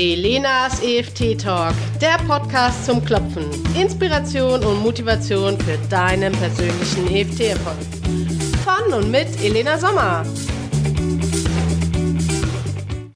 Elenas EFT Talk, der Podcast zum Klopfen. Inspiration und Motivation für deinen persönlichen EFT-Erfolg. Von und mit Elena Sommer.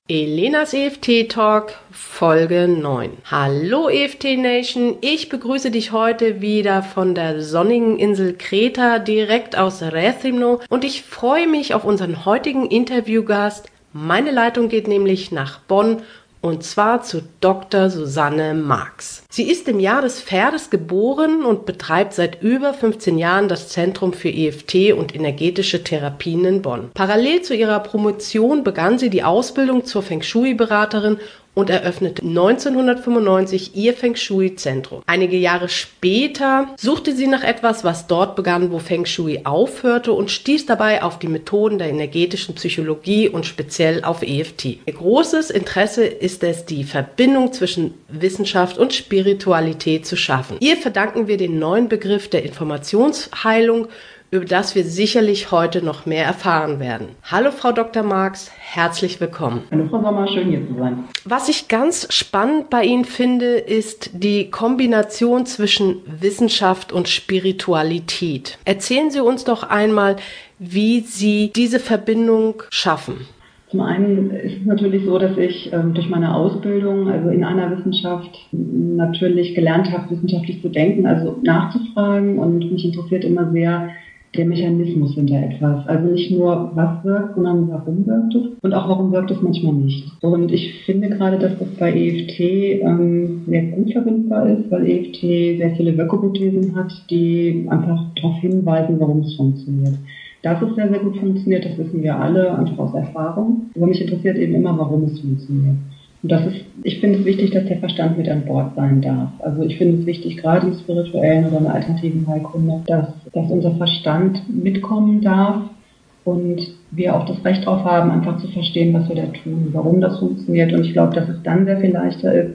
Elenas EFT Talk Folge 9. Hallo EFT Nation, ich begrüße dich heute wieder von der sonnigen Insel Kreta direkt aus Rethymno und ich freue mich auf unseren heutigen Interviewgast. Meine Leitung geht nämlich nach Bonn und zwar zu Dr. Susanne Marx. Sie ist im Jahr des Pferdes geboren und betreibt seit über 15 Jahren das Zentrum für EFT und energetische Therapien in Bonn. Parallel zu ihrer Promotion begann sie die Ausbildung zur Feng Shui-Beraterin und eröffnete 1995 ihr Feng Shui-Zentrum. Einige Jahre später suchte sie nach etwas, was dort begann, wo Feng Shui aufhörte und stieß dabei auf die Methoden der energetischen Psychologie und speziell auf EFT. Ihr großes Interesse ist es, die Verbindung zwischen Wissenschaft und Spiritualität zu schaffen. Ihr verdanken wir den neuen Begriff der Informationsheilung über das wir sicherlich heute noch mehr erfahren werden. Hallo Frau Dr. Marx, herzlich willkommen. Hallo Frau Sommer, schön hier zu sein. Was ich ganz spannend bei Ihnen finde, ist die Kombination zwischen Wissenschaft und Spiritualität. Erzählen Sie uns doch einmal, wie Sie diese Verbindung schaffen. Zum einen ist es natürlich so, dass ich ähm, durch meine Ausbildung, also in einer Wissenschaft, natürlich gelernt habe, wissenschaftlich zu denken, also nachzufragen und mich interessiert immer sehr, der Mechanismus hinter etwas. Also nicht nur, was wirkt, sondern warum wirkt es und auch warum wirkt es manchmal nicht. Und ich finde gerade, dass das bei EFT ähm, sehr gut verbindbar ist, weil EFT sehr viele Wirkhypothesen hat, die einfach darauf hinweisen, warum es funktioniert. Dass es sehr, sehr gut funktioniert, das wissen wir alle, einfach aus Erfahrung. Aber mich interessiert eben immer, warum es funktioniert. Und das ist, ich finde es wichtig, dass der Verstand mit an Bord sein darf. Also ich finde es wichtig, gerade im spirituellen oder der alternativen Heilkunde, dass, dass unser Verstand mitkommen darf und wir auch das Recht darauf haben, einfach zu verstehen, was wir da tun, warum das funktioniert. Und ich glaube, dass es dann sehr viel leichter ist,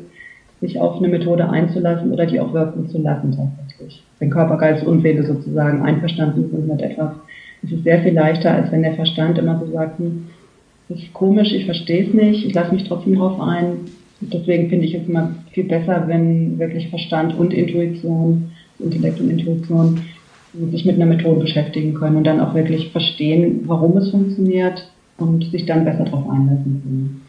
sich auf eine Methode einzulassen oder die auch wirken zu lassen tatsächlich. Wenn Körper, Geist und Seele sozusagen einverstanden sind mit etwas, ist es sehr viel leichter, als wenn der Verstand immer so sagt, hm, das ist komisch, ich verstehe es nicht, ich lasse mich trotzdem drauf ein. Deswegen finde ich es immer viel besser, wenn wirklich Verstand und Intuition, Intellekt und Intuition sich mit einer Methode beschäftigen können und dann auch wirklich verstehen, warum es funktioniert und sich dann besser darauf einlassen können.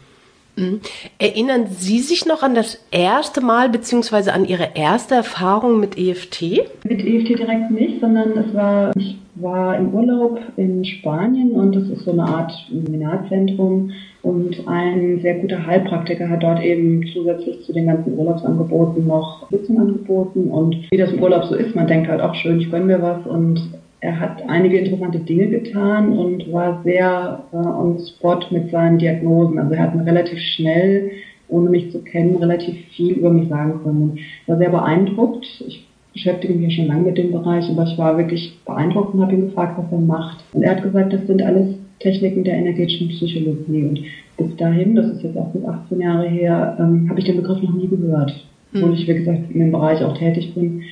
Mhm. Erinnern Sie sich noch an das erste Mal bzw. an Ihre erste Erfahrung mit EFT? Mit EFT direkt nicht, sondern es war, ich war im Urlaub in Spanien und das ist so eine Art Seminarzentrum und ein sehr guter Heilpraktiker hat dort eben zusätzlich zu den ganzen Urlaubsangeboten noch Sitzung angeboten und wie das im Urlaub so ist, man denkt halt auch schön, ich gönne mir was und er hat einige interessante Dinge getan und war sehr äh, on spot mit seinen Diagnosen. Also er hat mir relativ schnell, ohne mich zu kennen, relativ viel über mich sagen können. Ich war sehr beeindruckt. Ich beschäftige mich ja schon lange mit dem Bereich, aber ich war wirklich beeindruckt und habe ihn gefragt, was er macht. Und er hat gesagt, das sind alles Techniken der energetischen Psychologie. Und bis dahin, das ist jetzt auch gut 18 Jahre her, ähm, habe ich den Begriff noch nie gehört. Hm. Obwohl ich, wie gesagt, in dem Bereich auch tätig bin.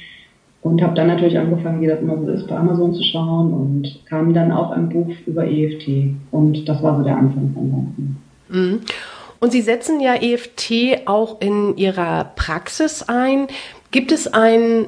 Und habe dann natürlich angefangen, wie das immer so ist, bei Amazon zu schauen und kam dann auf ein Buch über EFT. Und das war so der Anfang von Ganzen. Mhm. Und Sie setzen ja EFT auch in Ihrer Praxis ein. Gibt es ein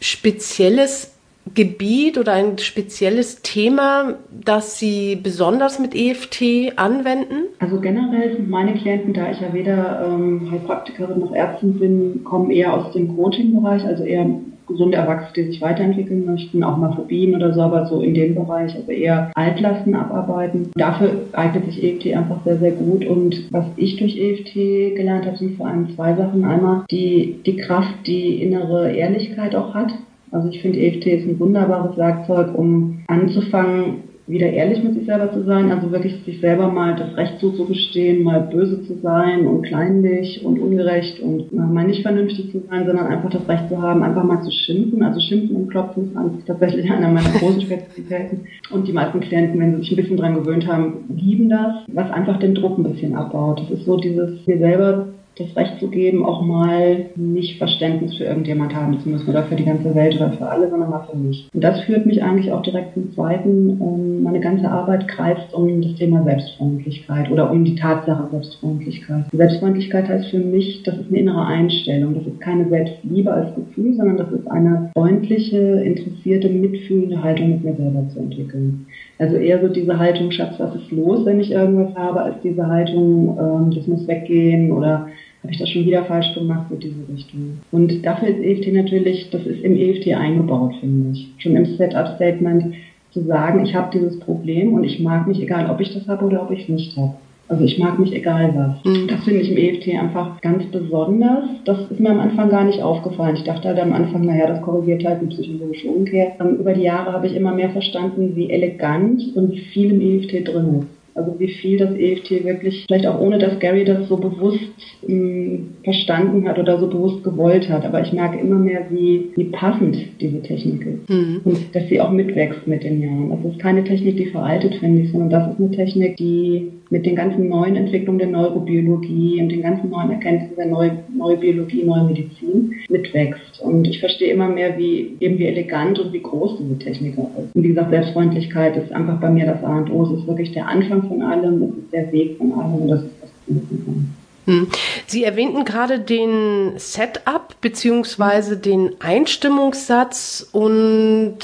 spezielles Gebiet oder ein spezielles Thema, das Sie besonders mit EFT anwenden? Also generell sind meine Klienten, da ich ja weder ähm, Heilpraktikerin noch Ärztin bin, kommen eher aus dem Coaching-Bereich, also eher gesunde Erwachsene, die sich weiterentwickeln möchten, auch mal Phobien oder so, aber so in dem Bereich, also eher Altlasten abarbeiten. Dafür eignet sich EFT einfach sehr, sehr gut. Und was ich durch EFT gelernt habe, sind vor allem zwei Sachen. Einmal die, die Kraft, die innere Ehrlichkeit auch hat. Also ich finde, EFT ist ein wunderbares Werkzeug, um anzufangen, wieder ehrlich mit sich selber zu sein, also wirklich sich selber mal das Recht zuzugestehen, mal böse zu sein und kleinlich und ungerecht und mal nicht vernünftig zu sein, sondern einfach das Recht zu haben, einfach mal zu schimpfen. Also schimpfen und klopfen ist tatsächlich einer meiner großen Spezialitäten. Und die meisten Klienten, wenn sie sich ein bisschen dran gewöhnt haben, lieben das, was einfach den Druck ein bisschen abbaut. Das ist so dieses, wir selber das Recht zu geben, auch mal nicht Verständnis für irgendjemand haben zu müssen oder für die ganze Welt oder für alle, sondern mal für mich. Und das führt mich eigentlich auch direkt zum Zweiten. Ähm, meine ganze Arbeit kreist um das Thema Selbstfreundlichkeit oder um die Tatsache Selbstfreundlichkeit. Selbstfreundlichkeit heißt für mich, das ist eine innere Einstellung. Das ist keine Selbstliebe als Gefühl, sondern das ist eine freundliche, interessierte, mitfühlende Haltung mit mir selber zu entwickeln. Also eher so diese Haltung, Schatz, was ist los, wenn ich irgendwas habe, als diese Haltung, ähm, das muss weggehen oder habe ich das schon wieder falsch gemacht mit dieser Richtung. Und dafür ist EFT natürlich, das ist im EFT eingebaut, finde ich. Schon im Setup-Statement zu sagen, ich habe dieses Problem und ich mag mich, egal ob ich das habe oder ob ich es nicht habe. Also ich mag mich egal was. Mhm. Das finde ich im EFT einfach ganz besonders. Das ist mir am Anfang gar nicht aufgefallen. Ich dachte halt am Anfang, naja, das korrigiert halt die psychologische Umkehr. Und über die Jahre habe ich immer mehr verstanden, wie elegant und wie viel im EFT drin ist. Also wie viel das EFT wirklich, vielleicht auch ohne dass Gary das so bewusst mh, hm, verstanden hat oder so bewusst gewollt hat. Aber ich merke immer mehr, wie, wie passend diese Technik ist. Mhm. Und dass sie auch mitwächst mit den Jahren. Das ist keine Technik, die veraltet, finde ich, sondern das ist eine Technik, die mit den ganzen neuen Entwicklungen der Neurobiologie und den ganzen neuen Erkenntnissen der Neu Neurobiologie, Neumedizin mitwächst. Und ich verstehe immer mehr, wie eben wie elegant und wie groß diese Technik auch ist. Und wie gesagt, Selbstfreundlichkeit ist einfach bei mir das A und O. Es ist wirklich der Anfang von allem, es ist der Weg von allem das ist das allem. Hm. Sie erwähnten gerade den Setup beziehungsweise den Einstimmungssatz und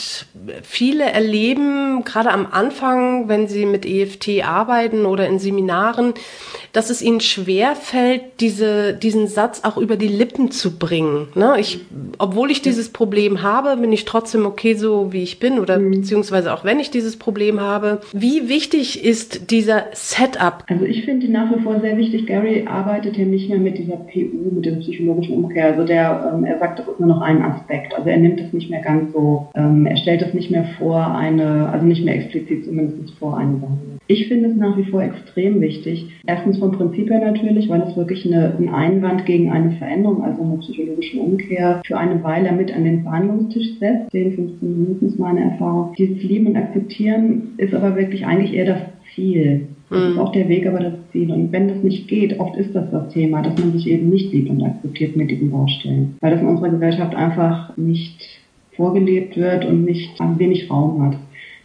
viele erleben gerade am Anfang, wenn sie mit EFT arbeiten oder in Seminaren, dass es ihnen schwer fällt, diese, diesen Satz auch über die Lippen zu bringen. Ne? Ich, obwohl ich dieses Problem habe, bin ich trotzdem okay so, wie ich bin oder mhm. beziehungsweise auch wenn ich dieses Problem habe. Wie wichtig ist dieser Setup? Also ich finde nach wie vor sehr wichtig, Gary arbeitet hier nicht mehr mit dieser PU, mit dieser psychologischen Umkehr. Also der, ähm, er sagt, das ist nur noch ein Aspekt. Also er nimmt es nicht mehr ganz so, ähm, er stellt es nicht mehr vor eine, also nicht mehr explizit zumindest vor eine Behandlung. Ich finde es nach wie vor extrem wichtig. Erstens vom Prinzip her natürlich, weil es wirklich eine, ein Einwand gegen eine Veränderung, also eine psychologische Umkehr, für eine Weile mit an den Verhandlungstisch setzt. 10, 15 Minuten ist meine Erfahrung. Dieses Lieben und Akzeptieren ist aber wirklich eigentlich eher das Ziel. Das ist mhm. auch der Weg, aber das Ziel. Und wenn das nicht geht, oft ist das das Thema, dass man sich eben nicht liebt und akzeptiert mit diesen Baustellen. Weil das in unserer Gesellschaft einfach nicht vorgelebt wird und nicht wenig Raum hat.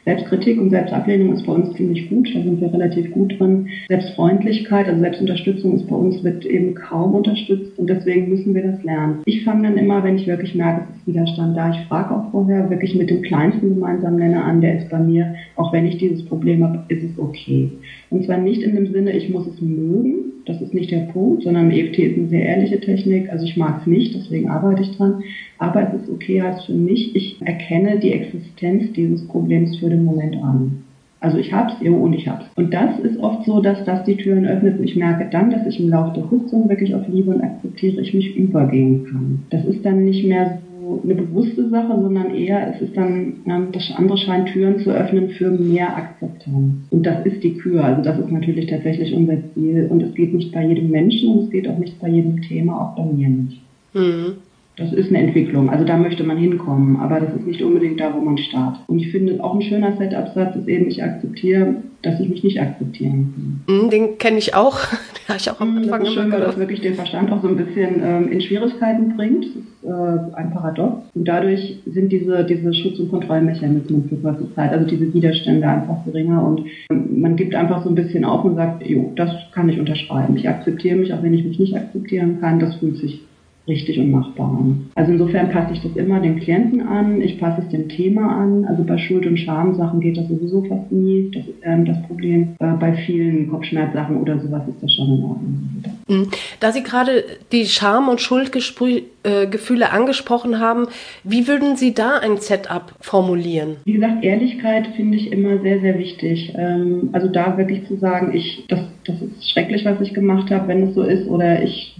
Selbstkritik und Selbstablehnung ist bei uns ziemlich gut, da sind wir relativ gut drin. Selbstfreundlichkeit, also Selbstunterstützung ist bei uns wird eben kaum unterstützt und deswegen müssen wir das lernen. Ich fange dann immer, wenn ich wirklich merke, es ist Widerstand da, ich frage auch vorher wirklich mit dem kleinsten gemeinsamen Nenner an, der ist bei mir, auch wenn ich dieses Problem habe, ist es okay. Und zwar nicht in dem Sinne, ich muss es mögen, das ist nicht der Punkt, sondern EFT ist eine sehr ehrliche Technik, also ich mag es nicht, deswegen arbeite ich dran, aber es ist okay heißt für mich, ich erkenne die Existenz dieses Problems für den Moment an. Also ich hab's, jo, und ich hab's. Und das ist oft so, dass das die Türen öffnet und ich merke dann, dass ich im Laufe der Sitzung wirklich auf Liebe und akzeptiere ich mich übergehen kann. Das ist dann nicht mehr so eine bewusste Sache, sondern eher, es ist dann, das andere scheint Türen zu öffnen für mehr Akzeptanz. Und das ist die Kür. Also das ist natürlich tatsächlich unser Ziel. Und es geht nicht bei jedem Menschen und es geht auch nicht bei jedem Thema, auch bei mir nicht. Mhm das ist eine Entwicklung. Also da möchte man hinkommen, aber das ist nicht unbedingt da, wo man startet. Und ich finde auch ein schöner Setup-Satz ist eben, ich akzeptiere, dass ich mich nicht akzeptieren kann. Mm, den kenne ich auch. Den habe ich auch am Anfang das ist schön, weil das wirklich den Verstand auch so ein bisschen ähm, in Schwierigkeiten bringt. Das ist äh, ein Paradox. Und dadurch sind diese, diese Schutz- und Kontrollmechanismen für kurze Zeit, also diese Widerstände einfach geringer und ähm, man gibt einfach so ein bisschen auf und sagt, jo, das kann ich unterschreiben. Ich akzeptiere mich, auch wenn ich mich nicht akzeptieren kann. Das fühlt sich richtig und machbar an. Also insofern passe ich das immer den Klienten an, ich passe es dem Thema an. Also bei Schuld- und Schamsachen geht das sowieso fast nie. Das ist ähm, das Problem. Äh, bei vielen Kopfschmerzsachen oder sowas ist das schon in Ordnung. Da Sie gerade die Scham- und Schuldgefühle äh, angesprochen haben, wie würden Sie da ein Setup formulieren? Wie gesagt, Ehrlichkeit finde ich immer sehr, sehr wichtig. Ähm, also da wirklich zu sagen, ich, das, das ist schrecklich, was ich gemacht habe, wenn es so ist, oder ich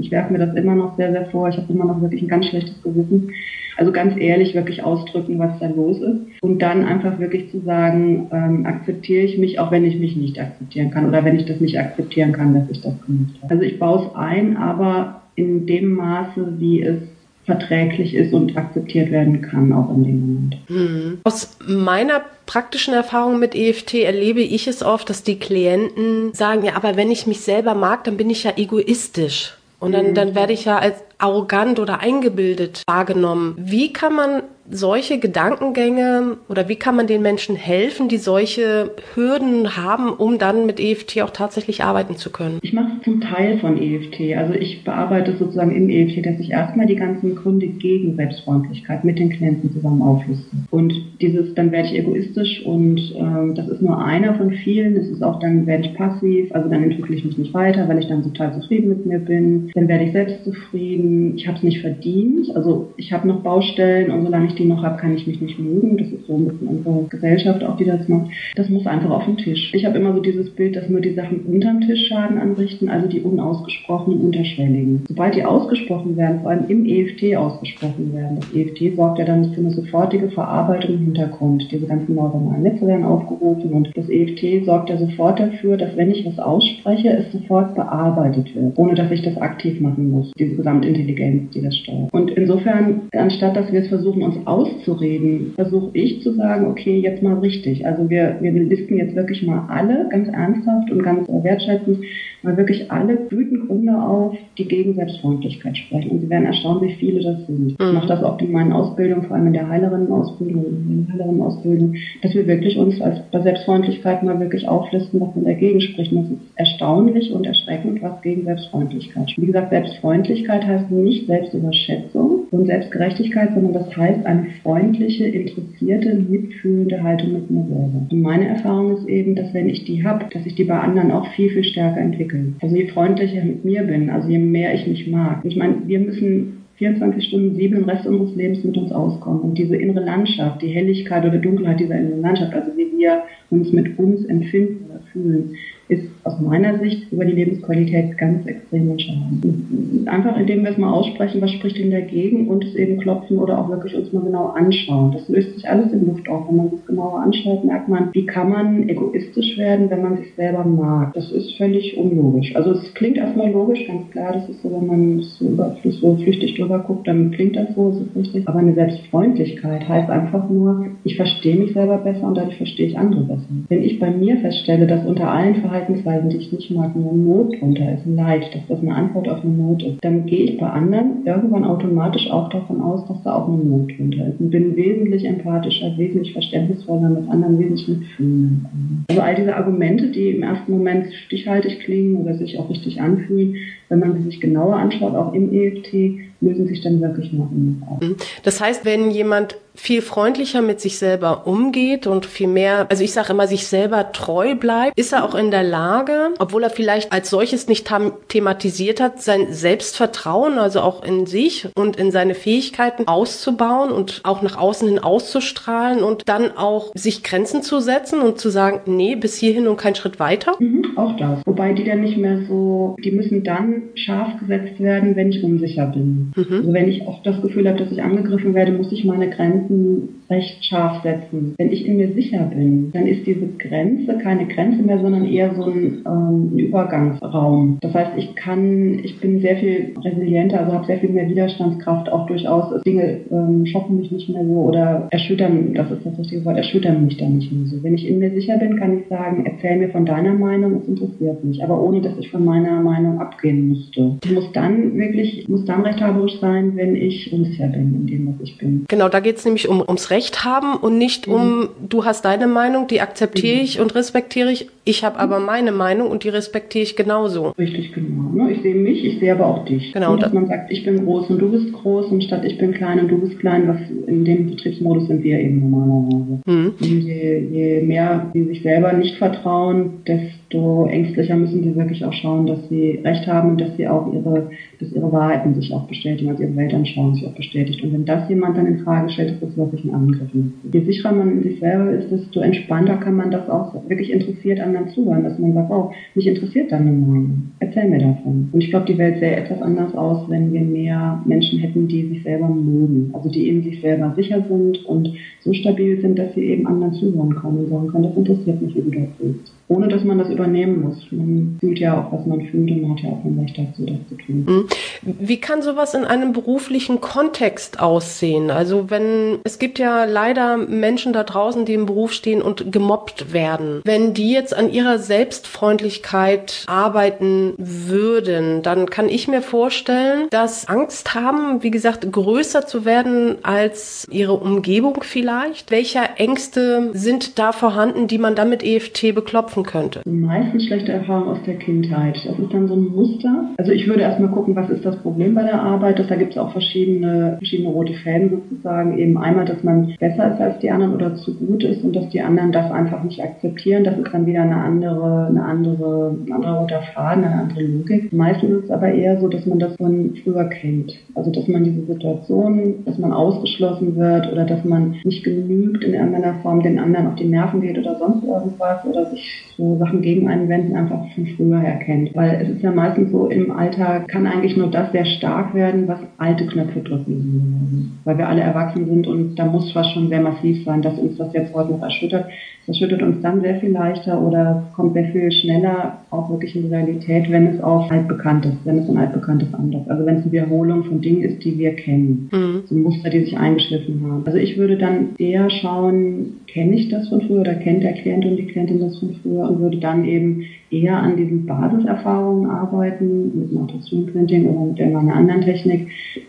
ich werfe mir das immer noch sehr, sehr vor. Ich habe immer noch wirklich ein ganz schlechtes Gewissen. Also ganz ehrlich wirklich ausdrücken, was da los ist. Und dann einfach wirklich zu sagen, ähm, akzeptiere ich mich, auch wenn ich mich nicht akzeptieren kann oder wenn ich das nicht akzeptieren kann, dass ich das gemacht habe. Also ich baue es ein, aber in dem Maße, wie es verträglich ist und akzeptiert werden kann, auch in dem Moment. Hm. Aus meiner praktischen Erfahrung mit EFT erlebe ich es oft, dass die Klienten sagen, ja, aber wenn ich mich selber mag, dann bin ich ja egoistisch. Und dann, mhm. dann werde ich ja als arrogant oder eingebildet wahrgenommen. Wie kann man solche Gedankengänge oder wie kann man den Menschen helfen, die solche Hürden haben, um dann mit EFT auch tatsächlich arbeiten zu können? Ich mache zum Teil von EFT. Also ich bearbeite sozusagen im EFT, dass ich erstmal die ganzen Gründe gegen Selbstfreundlichkeit mit den Klienten zusammen aufliste. Und dieses, dann werde ich egoistisch und ähm, das ist nur einer von vielen. Es ist auch dann werde ich passiv, also dann entwickle ich mich nicht weiter, weil ich dann total zufrieden mit mir bin. Dann werde ich selbstzufrieden. Ich habe es nicht verdient. Also ich habe noch Baustellen und solange ich die noch habe, kann ich mich nicht mögen. Das ist so ein bisschen unsere Gesellschaft auch, die das macht. Das muss einfach auf den Tisch. Ich habe immer so dieses Bild, dass nur die Sachen unterm Tisch Schaden anrichten, also die unausgesprochenen, unterschwelligen. Sobald die ausgesprochen werden, vor allem im EFT ausgesprochen werden, das EFT sorgt ja dann für eine sofortige Verarbeitung im Hintergrund. Diese ganzen neuronalen Netze werden aufgerufen und das EFT sorgt ja sofort dafür, dass wenn ich was ausspreche, es sofort bearbeitet wird, ohne dass ich das aktiv machen muss. Diese Gesamtintelligenz, die das steuert. Und insofern, anstatt dass wir es versuchen, uns auszureden, versuche ich zu sagen, okay, jetzt mal richtig. Also wir, wir listen jetzt wirklich mal alle ganz ernsthaft und ganz wertschätzend mal wirklich alle Blütengründe auf, die gegen Selbstfreundlichkeit sprechen. Und Sie werden erstaunt, wie viele das sind. Ich mhm. mache das auch in meinen Ausbildungen, vor allem in der Heilerinnen-Ausbildung, in der Heilerinnen-Ausbildung, dass wir wirklich uns als bei Selbstfreundlichkeit mal wirklich auflisten, was man dagegen spricht. Und das ist erstaunlich und erschreckend, was gegen Selbstfreundlichkeit spricht. Wie gesagt, Selbstfreundlichkeit heißt nicht Selbstüberschätzung und Selbstgerechtigkeit, sondern das heißt eine freundliche, interessierte, mitfühlende Haltung mit mir selber. Und meine Erfahrung ist eben, dass wenn ich die habe, dass ich die bei anderen auch viel, viel stärker entwickle entwickeln. Also je freundlicher ich mit mir bin, also je mehr ich mich mag. Ich meine, wir müssen 24 Stunden, sieben im Rest unseres Lebens mit uns auskommen. Und diese innere Landschaft, die Helligkeit oder Dunkelheit dieser inneren Landschaft, also wie wir uns mit uns empfinden oder fühlen, ist aus meiner Sicht über die Lebensqualität ganz extrem entscheidend. Einfach indem wir es mal aussprechen, was spricht denn dagegen und es eben klopfen oder auch wirklich uns mal genau anschauen. Das löst sich alles in Luft auf. Wenn man es genauer anschaut, merkt man, wie kann man egoistisch werden, wenn man sich selber mag. Das ist völlig unlogisch. Also es klingt erstmal logisch, ganz klar, das ist so, wenn man so, flüchtig drüber guckt, dann klingt das so, ist richtig. Aber eine Selbstfreundlichkeit heißt einfach nur, ich verstehe mich selber besser und dadurch verstehe ich andere besser. Wenn ich bei mir feststelle, dass unter allen Verhaltensweisen, die ich nicht mag, nur Not drunter ist, ein Leid, dass das eine Antwort auf eine Not ist, dann gehe ich bei anderen irgendwann automatisch auch davon aus, dass da auch eine Not drunter ist und bin wesentlich empathischer, wesentlich verständnisvoller mit anderen, wesentlich mitfühlender. Also all diese Argumente, die im ersten Moment stichhaltig klingen oder sich auch richtig anfühlen, wenn man sie sich genauer anschaut, auch im EFT, lösen sich dann wirklich noch auf. Das heißt, wenn jemand viel freundlicher mit sich selber umgeht und viel mehr, also ich sage immer, sich selber treu bleibt, ist er auch in der Lage, obwohl er vielleicht als solches nicht thematisiert hat, sein Selbstvertrauen, also auch in sich und in seine Fähigkeiten auszubauen und auch nach außen hin auszustrahlen und dann auch sich Grenzen zu setzen und zu sagen, nee, bis hierhin und kein Schritt weiter? Mhm, auch das. Wobei die dann nicht mehr so, die müssen dann scharf gesetzt werden, wenn ich unsicher bin. Mhm. Also wenn ich auch das Gefühl habe, dass ich angegriffen werde, muss ich meine Grenzen recht scharf setzen. Wenn ich in mir sicher bin, dann ist diese Grenze keine Grenze mehr, sondern eher so ein, ähm, Übergangsraum. Das heißt, ich kann, ich bin sehr viel resilienter, also habe sehr viel mehr Widerstandskraft, auch durchaus Dinge ähm, schocken mich nicht mehr so oder erschüttern, das ist das richtige Wort, erschüttern mich dann nicht mehr so. Wenn ich in mir sicher bin, kann ich sagen, erzähl mir von deiner Meinung, es interessiert mich, aber ohne, dass ich von meiner Meinung abgehen müsste. Ich muss dann wirklich, ich muss dann rechthaberisch sein, wenn ich unsicher bin in dem, was ich bin. Genau, da geht es nämlich um, ums Recht haben und nicht mhm. um, du hast deine Meinung, die akzeptiere mhm. ich und respektiere ich. Ich habe aber meine Meinung und die respektiere ich genauso. Richtig, genau. Ne? Ich sehe mich, ich sehe aber auch dich. Genau. Und dass man sagt, ich bin groß und du bist groß und statt ich bin klein und du bist klein, was in dem Betriebsmodus sind wir eben normalerweise. Mhm. Je, je mehr sie sich selber nicht vertrauen, desto ängstlicher müssen sie wirklich auch schauen, dass sie Recht haben und dass sie auch ihre, dass ihre Wahrheiten sich auch bestätigen, also ihre Weltanschauung sich auch bestätigt. Und wenn das jemand dann in Frage stellt, ist das wirklich ein Angriff. Je sicherer man in sich selber ist, desto entspannter kann man das auch wirklich interessiert anderen zuhören, dass man sagt, oh, mich interessiert deine Meinung. Erzähl mir davon. Und ich glaube, die Welt sähe etwas anders aus, wenn wir mehr Menschen hätten, die sich selber mögen. Also die in sich selber sicher sind und so stabil sind, dass sie eben anderen zuhören können und sagen können, das interessiert mich, wie du das siehst. Ohne dass man das übernehmen muss. Man fühlt ja auch, was man fühlt und man hat ja auch ein Recht dazu, das zu tun. Mhm. Wie kann sowas in einem beruflichen Kontext aussehen? Also wenn, es gibt ja leider Menschen da draußen, die im Beruf stehen und gemobbt werden. Wenn die jetzt an ihrer Selbstfreundlichkeit arbeiten würden, dann kann ich mir vorstellen, dass Angst haben, wie gesagt, größer zu werden als ihre Umgebung vielleicht. Welche Ängste sind da vorhanden, die man dann mit EFT beklopfen könnte? Meistens schlechte Erfahrungen aus der Kindheit. Das ist dann so ein Muster. Also ich würde erstmal gucken, was ist das Problem bei der Arbeit. da gibt es auch verschiedene, verschiedene rote Fäden sozusagen. Eben einmal, dass man besser ist als die anderen oder zu gut ist und dass die anderen das einfach nicht akzeptieren. Das ist dann wieder eine andere, eine andere, ein anderer roter Faden, eine andere Logik. Meistens ist es aber eher so, dass man das von früher kennt. Also dass man diese Situation, dass man ausgeschlossen wird oder dass man nicht genügt in irgendeiner Form den anderen auf die Nerven geht oder sonst irgendwas oder sich so Sachen gegen einen wenden, einfach von früher her kennt. Weil es ist ja meistens so, im Alltag kann eigentlich nur das sehr stark werden, was alte Knöpfe drücken. Weil wir alle erwachsen sind und da muss was schon sehr massiv sein, dass uns das jetzt heute noch erschüttert. Das schüttet uns dann sehr viel leichter oder kommt sehr viel schneller auch wirklich in die Realität, wenn es auf altbekanntes, wenn es ein altbekanntes andockt. Also wenn es eine Wiederholung von Dingen ist, die wir kennen. Mhm. So Muster, die sich eingeschliffen haben. Also ich würde dann eher schauen, kenne ich das von früher oder kennt der Klient und die Klientin das von früher und würde dann eben eher an diesen Basiserfahrungen arbeiten, mit Notation Printing oder mit irgendeiner anderen Technik,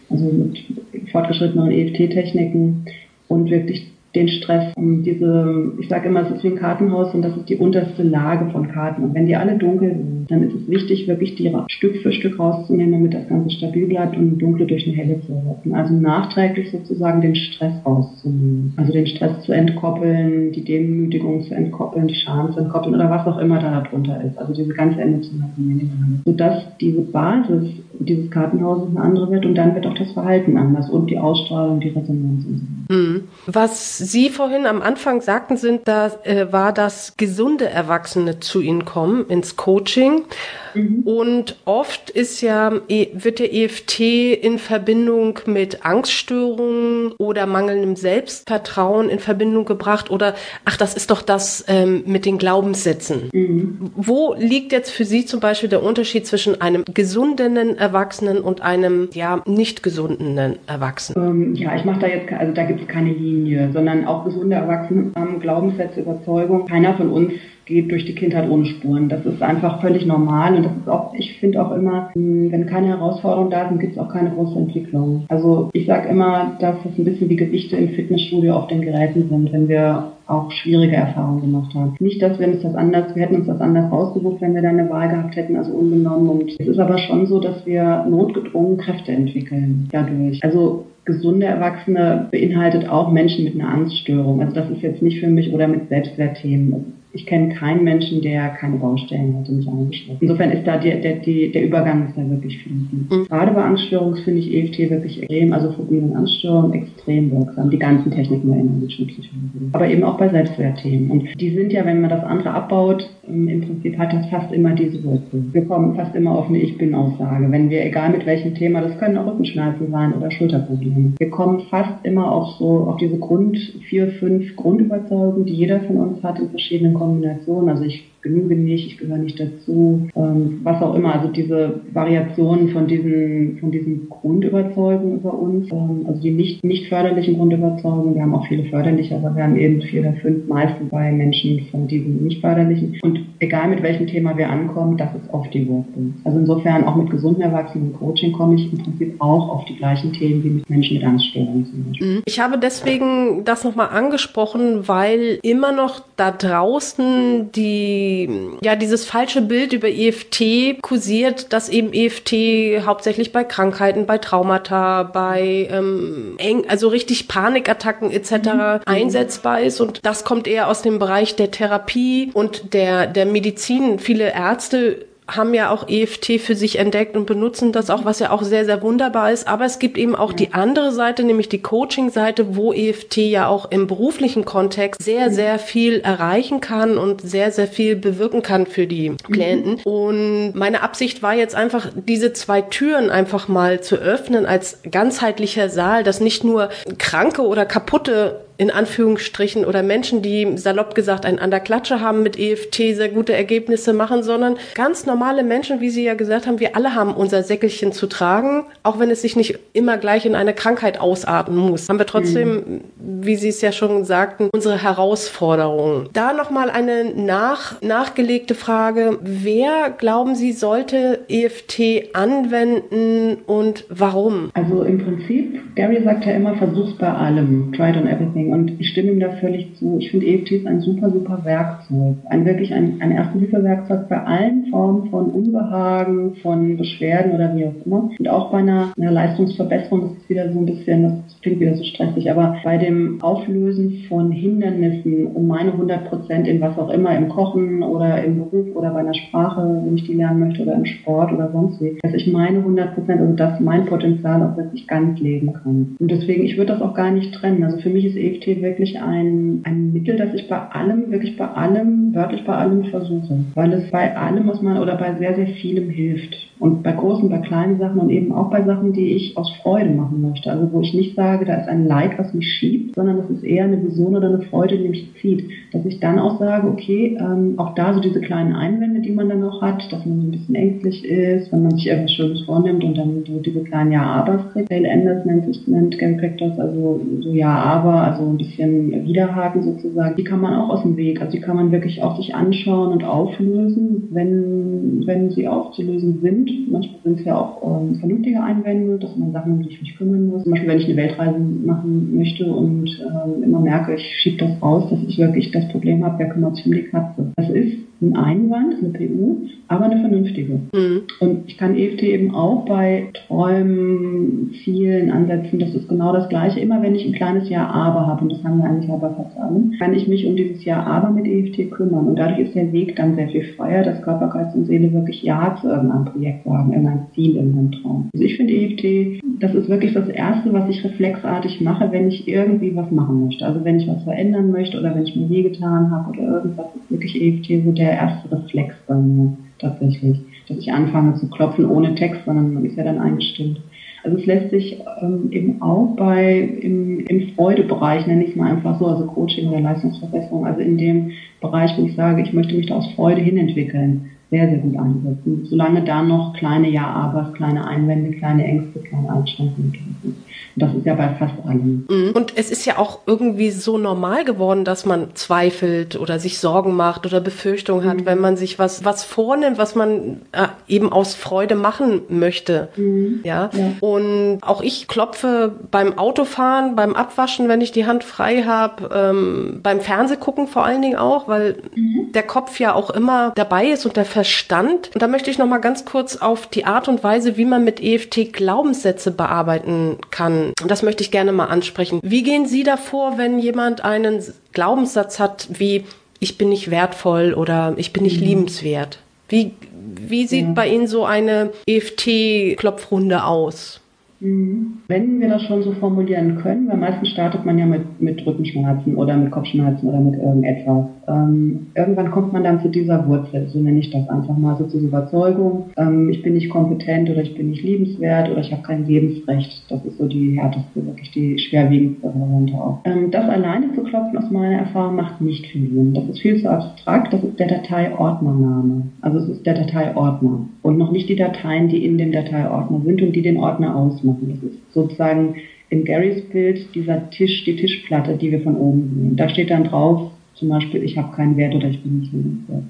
also mit fortgeschrittenen EFT-Techniken und wirklich den Stress. Und diese, ich sage immer, es ist wie ein Kartenhaus und das ist die unterste Lage von Karten. Und wenn die alle dunkel sind, dann ist es wichtig, wirklich die Stück für Stück rauszunehmen, damit das Ganze stabil bleibt und dunkle durch eine helle zu ersetzen. Also nachträglich sozusagen den Stress rauszunehmen. Also den Stress zu entkoppeln, die Demütigung zu entkoppeln, die Scham zu entkoppeln oder was auch immer da darunter ist. Also diese ganze emotionale Minimum. Sodass diese Basis dieses Kartenhauses eine andere wird und dann wird auch das Verhalten anders und die Ausstrahlung, die Resonanz und. Mhm. Was Sie vorhin am Anfang sagten, sind, da äh, war, dass gesunde Erwachsene zu Ihnen kommen ins Coaching. Mhm. Und oft ist ja, e, wird der EFT in Verbindung mit Angststörungen oder mangelndem Selbstvertrauen in Verbindung gebracht oder, ach, das ist doch das ähm, mit den Glaubenssätzen. Mhm. Wo liegt jetzt für Sie zum Beispiel der Unterschied zwischen einem gesunden Erwachsenen und einem, ja, nicht gesunden Erwachsenen? Ähm, ja, ich mache da jetzt, also da gibt es keine Linie, sondern auch gesunde Erwachsene haben Glaubenssätze, Überzeugung. Keiner von uns geht durch die Kindheit ohne Spuren. Das ist einfach völlig normal und das ist auch, ich finde auch immer, hm, wenn keine Herausforderungen da sind, gibt es auch keine große Entwicklung. Also ich sage immer, dass es ein bisschen wie Gewichte im Fitnessstudio auf den Geräten sind, wenn wir auch schwierige Erfahrungen gemacht haben. Nicht, dass wir uns das anders, wir hätten uns das anders rausgesucht, wenn wir da eine Wahl gehabt hätten, also ungenommen. Und es ist aber schon so, dass wir notgedrungen Kräfte entwickeln dadurch. Also gesunde Erwachsene beinhaltet auch Menschen mit einer Angststörung. Also das ist jetzt nicht für mich oder mit Selbstwertthemen ich kenne keinen Menschen, der keine Baustellen hätte, mich angeschlossen. Insofern ist da der, der, der Übergang ist da wirklich fließend. Mhm. Gerade bei Angststörungen finde ich EFT wirklich extrem, also Phobien und Angststörungen extrem wirksam. Die ganzen Techniken der innerlichen Psychologie. Aber eben auch bei Selbstwertthemen. Und die sind ja, wenn man das andere abbaut, ähm, im Prinzip hat das fast immer diese Wurzel. Wir kommen fast immer auf eine Ich-Bin-Aussage. Wenn wir, egal mit welchem Thema, das können auch Rückenschmerzen sein oder Schulterprobleme. Wir kommen fast immer auf so, auf diese Grund, vier, fünf Grundüberzeugungen, die jeder von uns hat in verschiedenen Kombinationen. Also ich genüge nicht, ich gehöre nicht dazu, ähm, was auch immer. Also diese Variationen von diesen, von diesen Grundüberzeugungen über uns, ähm, also die nicht, nicht förderlichen Grundüberzeugungen, wir haben auch viele förderliche, aber wir haben eben vier oder fünf meistens bei Menschen von diesen nicht förderlichen. Und egal mit welchem Thema wir ankommen, das ist oft die Wurzel. Also insofern auch mit gesunden Erwachsenen Coaching komme ich im Prinzip auch auf die gleichen Themen wie mit Menschen mit Angststörungen zum Beispiel. Mhm. Ich habe deswegen das nochmal angesprochen, weil immer noch da draußen die ja, dieses falsche Bild über EFT kursiert, dass eben EFT hauptsächlich bei Krankheiten, bei Traumata, bei ähm, eng, also richtig Panikattacken etc. Mhm. einsetzbar ist und das kommt eher aus dem Bereich der Therapie und der der Medizin. Viele Ärzte haben ja auch EFT für sich entdeckt und benutzen das auch, was ja auch sehr, sehr wunderbar ist. Aber es gibt eben auch die andere Seite, nämlich die Coaching-Seite, wo EFT ja auch im beruflichen Kontext sehr, sehr viel erreichen kann und sehr, sehr viel bewirken kann für die Klienten. Mhm. Und meine Absicht war jetzt einfach, diese zwei Türen einfach mal zu öffnen als ganzheitlicher Saal, dass nicht nur kranke oder kaputte in Anführungsstrichen oder Menschen, die salopp gesagt einen an der Klatsche haben mit EFT sehr gute Ergebnisse machen, sondern ganz normale Menschen, wie Sie ja gesagt haben, wir alle haben unser Säckelchen zu tragen, auch wenn es sich nicht immer gleich in eine Krankheit ausarten muss. Haben wir trotzdem, mhm. wie Sie es ja schon sagten, unsere Herausforderungen. Da nochmal eine nach, nachgelegte Frage. Wer, glauben Sie, sollte EFT anwenden und warum? Also im Prinzip, Gary sagt ja immer, versuch's bei allem, try it on everything. Und ich stimme ihm da völlig zu. Ich finde EFT ist ein super, super Werkzeug. Ein wirklich ein, ein Erste-Hilfe-Werkzeug bei allen Formen von Unbehagen, von Beschwerden oder wie auch immer. Und auch bei einer, einer Leistungsverbesserung, ist wieder so ein bisschen, das klingt wieder so stressig, aber bei dem Auflösen von Hindernissen um meine 100 Prozent in was auch immer, im Kochen oder im Beruf oder bei einer Sprache, wenn ich die lernen möchte oder im Sport oder sonst wie, dass ich meine 100 Prozent, also das mein Potenzial auch wirklich ganz leben kann. Und deswegen, ich würde das auch gar nicht trennen. Also für mich ist EFT wirklich ein, ein Mittel, das ich bei allem, wirklich bei allem, wörtlich bei allem versuche. Weil es bei allem, was man oder bei sehr, sehr vielem hilft. Und bei großen, bei kleinen Sachen und eben auch bei Sachen, die ich aus Freude machen möchte. Also wo ich nicht sage, da ist ein Leid, was mich schiebt, sondern das ist eher eine Vision oder eine Freude, die mich zieht. Dass ich dann auch sage, okay, ähm, auch da so diese kleinen Einwände, die man dann noch hat, dass man so ein bisschen ängstlich ist, wenn man sich irgendwas Schönes vornimmt und dann so diese kleinen Ja-Abers kriegt. Dale Anders nennt sich, nennt Gary Crackers, also so Ja-Aber, also ein bisschen Widerhaken sozusagen. Die kann man auch aus dem Weg, also die kann man wirklich auch sich anschauen und auflösen, wenn, wenn sie aufzulösen sind Manchmal sind es ja auch ähm, vernünftige Einwände, dass man Sachen, um die ich mich kümmern muss. Zum Beispiel, wenn ich eine Weltreise machen möchte und ähm, immer merke, ich schiebe das raus, dass ich wirklich das Problem habe, wer kümmert sich um die Katze. Das ist ein Einwand, eine PU, aber eine vernünftige. Mhm. Und ich kann EFT eben auch bei Träumen, Zielen ansetzen. Das ist genau das Gleiche. Immer wenn ich ein kleines Ja-Aber habe, und das haben wir eigentlich ja bei fast allen, kann ich mich um dieses Ja-Aber mit EFT kümmern. Und dadurch ist der Weg dann sehr viel freier, dass Körper, Geist und Seele wirklich Ja zu irgendeinem Projekt sagen, irgendein Ziel, irgendein Traum. Also ich finde EFT, das ist wirklich das Erste, was ich reflexartig mache, wenn ich irgendwie was machen möchte. Also wenn ich was verändern möchte oder wenn ich mir wehgetan habe oder irgendwas, ist wirklich EFT so der erste Reflex bei mir tatsächlich, dass ich anfange zu klopfen ohne Text, sondern man ist ja dann eingestimmt. Also es lässt sich ähm, eben auch bei im, im Freudebereich, nenne ich es mal einfach so, also Coaching oder Leistungsverbesserung, also in dem Bereich, wo ich sage, ich möchte mich da aus Freude hin entwickeln, sehr, sehr gut einsetzen. Solange da noch kleine Ja-Abers, kleine Einwände, kleine Ängste, kleine Einschränkungen sind. Das ist ja bei fast allen. Mhm. Und es ist ja auch irgendwie so normal geworden, dass man zweifelt oder sich Sorgen macht oder Befürchtungen hat, mhm. wenn man sich was, was vornimmt, was man äh, eben aus Freude machen möchte. Mhm. Ja? ja? Und auch ich klopfe beim Autofahren, beim Abwaschen, wenn ich die Hand frei habe, ähm, beim Fernsehgucken vor allen Dingen auch, weil mhm. der Kopf ja auch immer dabei ist und der Verstand. Und da möchte ich noch mal ganz kurz auf die Art und Weise, wie man mit EFT Glaubenssätze bearbeiten kann das möchte ich gerne mal ansprechen. Wie gehen Sie davor, wenn jemand einen Glaubenssatz hat wie ich bin nicht wertvoll oder ich bin nicht mhm. liebenswert? Wie, wie sieht ja. bei Ihnen so eine EFT-Klopfrunde aus? Mhm. Wenn wir das schon so formulieren können, weil meistens startet man ja mit, mit Rückenschmerzen oder mit Kopfschmerzen oder mit irgendetwas. Ähm, irgendwann kommt man dann zu dieser Wurzel, so nenne ich das einfach mal, so zu dieser Überzeugung, ähm, ich bin nicht kompetent oder ich bin nicht liebenswert oder ich habe kein Lebensrecht. Das ist so die härteste, wirklich die schwerwiegendste Variante auch. Ähm, das alleine zu klopfen, aus meiner Erfahrung, macht nicht viel Sinn. Das ist viel zu abstrakt, das ist der Dateiordnername. Also es ist der Dateiordner und noch nicht die Dateien, die in dem Dateiordner sind und die den Ordner ausmachen machen. Das ist sozusagen in Garys Bild dieser Tisch, die Tischplatte, die wir von oben sehen. Da steht dann drauf, zum Beispiel, ich habe keinen Wert oder ich bin nicht liebenswert.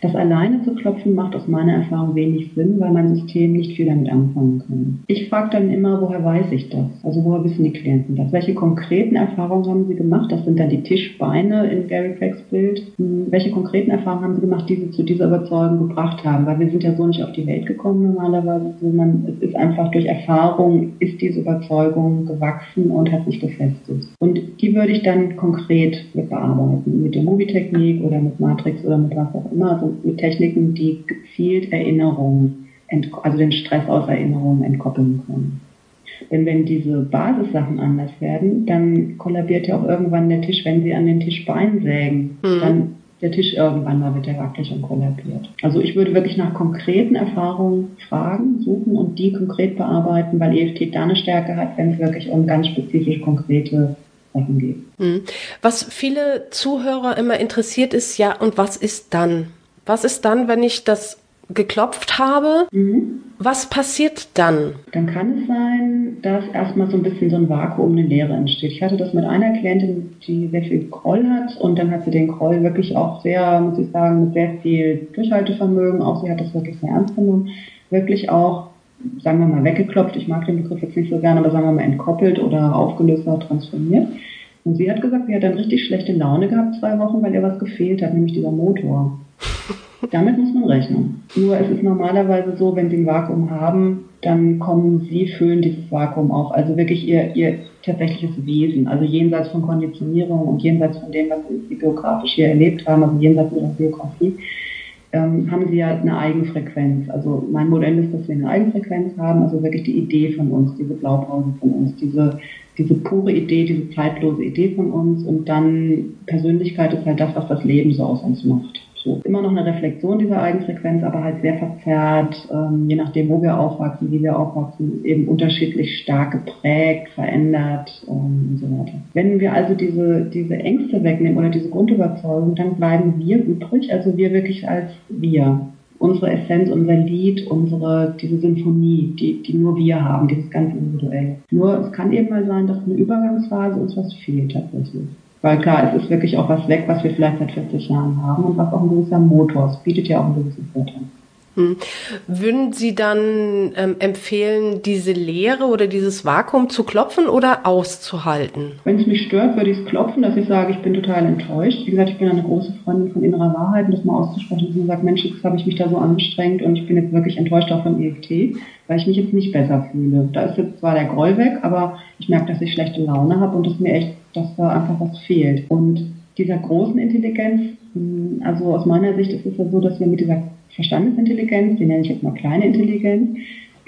Das alleine zu klopfen macht aus meiner Erfahrung wenig Sinn, weil mein System nicht viel damit anfangen kann. Ich frage dann immer, woher weiß ich das? Also woher wissen die Klienten das? Welche konkreten Erfahrungen haben sie gemacht? Das sind dann die Tischbeine in Gary Craigs Bild. Hm, welche konkreten Erfahrungen haben sie gemacht, die sie zu dieser Überzeugung gebracht haben? Weil wir sind ja so nicht auf die Welt gekommen normalerweise, sondern es ist einfach durch Erfahrung ist diese Überzeugung gewachsen und hat sich gefestigt. Und die würde ich dann konkret mit bearbeiten, mit der Movie-Technik oder mit Matrix oder mit was auch immer. Also mit Techniken, die gezielt Erinnerungen, also den Stress aus Erinnerungen entkoppeln können. Denn wenn diese Basissachen anders werden, dann kollabiert ja auch irgendwann der Tisch, wenn Sie an den Tischbein sägen, mhm. dann der Tisch irgendwann mal wird der wackelig und kollabiert. Also ich würde wirklich nach konkreten Erfahrungen fragen, suchen und die konkret bearbeiten, weil EFT da eine Stärke hat, wenn es wirklich um ganz spezifisch konkrete Sprechen geht. Mhm. Was viele Zuhörer immer interessiert ist, ja, und was ist dann? Was ist dann, wenn ich das geklopft habe? Mhm. Was passiert dann? Dann kann es sein, dass erstmal so ein bisschen so ein Vakuum, eine Leere entsteht. Ich hatte das mit einer Klientin, die sehr viel Groll hat und dann hat sie den Groll wirklich auch sehr, muss ich sagen, mit sehr viel Durchhaltevermögen, auch sie hat das wirklich sehr ernst genommen, wirklich auch, sagen wir mal, weggeklopft. Ich mag den Begriff jetzt nicht so gerne, aber sagen wir mal entkoppelt oder aufgelöst oder transformiert. Und sie hat gesagt, sie hat dann richtig schlechte Laune gehabt zwei Wochen, weil ihr was gefehlt hat, nämlich dieser Motor. Damit muss man rechnen. Nur es ist normalerweise so, wenn Sie ein Vakuum haben, dann kommen Sie, füllen dieses Vakuum auf. Also wirklich Ihr, Ihr tatsächliches Wesen. Also jenseits von Konditionierung und jenseits von dem, was Sie biografisch hier erlebt haben, also jenseits Ihrer Biografie, ähm, haben Sie ja eine Eigenfrequenz. Also mein Modell ist, dass wir eine Eigenfrequenz haben, also wirklich die Idee von uns, diese Blaupause von uns, diese, diese pure Idee, diese zeitlose Idee von uns und dann Persönlichkeit ist halt das, was das Leben so aus uns macht. So, immer noch eine Reflexion dieser Eigenfrequenz, aber halt sehr verzerrt, ähm, je nachdem, wo wir aufwachsen, wie wir aufwachsen, eben unterschiedlich stark geprägt, verändert ähm, und so weiter. Wenn wir also diese, diese Ängste wegnehmen oder diese Grundüberzeugung, dann bleiben wir übrig, also wir wirklich als wir. Unsere Essenz, unser Lied, unsere, diese Symphonie, die, die nur wir haben, dieses ganz individuell. Nur es kann eben mal sein, dass eine Übergangsphase uns was fehlt tatsächlich. Weil klar, es ist wirklich auch was weg, was wir vielleicht seit 40 Jahren haben und was auch ein gewisser Motor ist. Bietet ja auch einen gewissen Vorteil. Hm. Würden Sie dann ähm, empfehlen, diese Leere oder dieses Vakuum zu klopfen oder auszuhalten? Wenn es mich stört, würde ich es klopfen, dass ich sage, ich bin total enttäuscht. Wie gesagt, ich bin eine große Freundin von innerer Wahrheit und das mal auszusprechen, dass man sagt, Mensch, jetzt habe ich mich da so angestrengt und ich bin jetzt wirklich enttäuscht auch vom EFT, weil ich mich jetzt nicht besser fühle. Da ist jetzt zwar der Groll weg, aber ich merke, dass ich schlechte Laune habe und dass mir echt, dass da einfach was fehlt. Und dieser großen Intelligenz, hm, also aus meiner Sicht ist es ja so, dass wir mit dieser Verstandesintelligenz, die nenne ich jetzt mal kleine Intelligenz,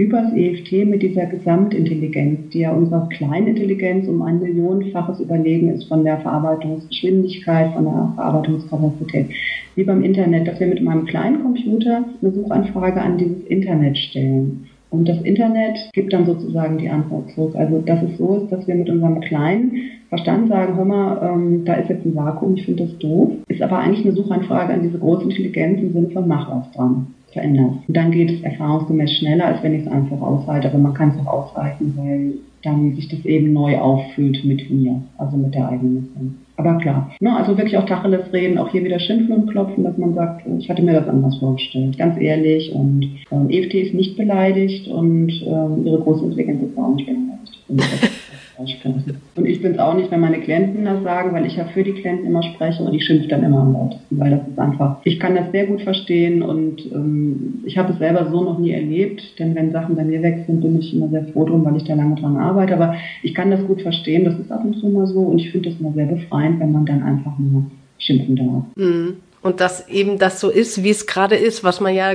übers EFT mit dieser Gesamtintelligenz, die ja unserer Kleinintelligenz um ein Millionenfaches überlegen ist von der Verarbeitungsgeschwindigkeit, von der Verarbeitungskapazität, wie beim Internet, dass wir mit meinem kleinen Computer eine Suchanfrage an dieses Internet stellen. Und das Internet gibt dann sozusagen die Antwort zurück. Also dass es so ist, dass wir mit unserem kleinen Verstand sagen, hör mal, ähm, da ist jetzt ein Vakuum, ich finde das doof. Ist aber eigentlich eine Suchanfrage an diese große Intelligenz im Sinne von mach was dran, verändern. Und dann geht es erfahrungsgemäß schneller, als wenn ich es einfach aushalte. Aber man kann es auch aushalten, weil dann sich das eben neu auffüllt mit mir, also mit der eigenen Mission. Aber klar, ne, also wirklich auch Tacheles reden, auch hier wieder schimpfen und klopfen, dass man sagt, ich hatte mir das anders vorgestellt, ganz ehrlich. Und ähm, EFT ist nicht beleidigt und ähm, ihre große Intelligenz ist auch nicht beleidigt aussprechen. Und ich bin es auch nicht, wenn meine Klienten das sagen, weil ich ja für die Klienten immer spreche und ich schimpfe dann immer am lautesten, weil das ist einfach, ich kann das sehr gut verstehen und ähm, ich habe es selber so noch nie erlebt, denn wenn Sachen bei mir weg sind, bin ich immer sehr froh drum, weil ich da lange dran arbeite, aber ich kann das gut verstehen, das ist ab und zu mal so und ich finde das immer sehr befreiend, wenn man dann einfach nur schimpfen darf. Mhm. Und dass eben das so ist, wie es gerade ist, was man ja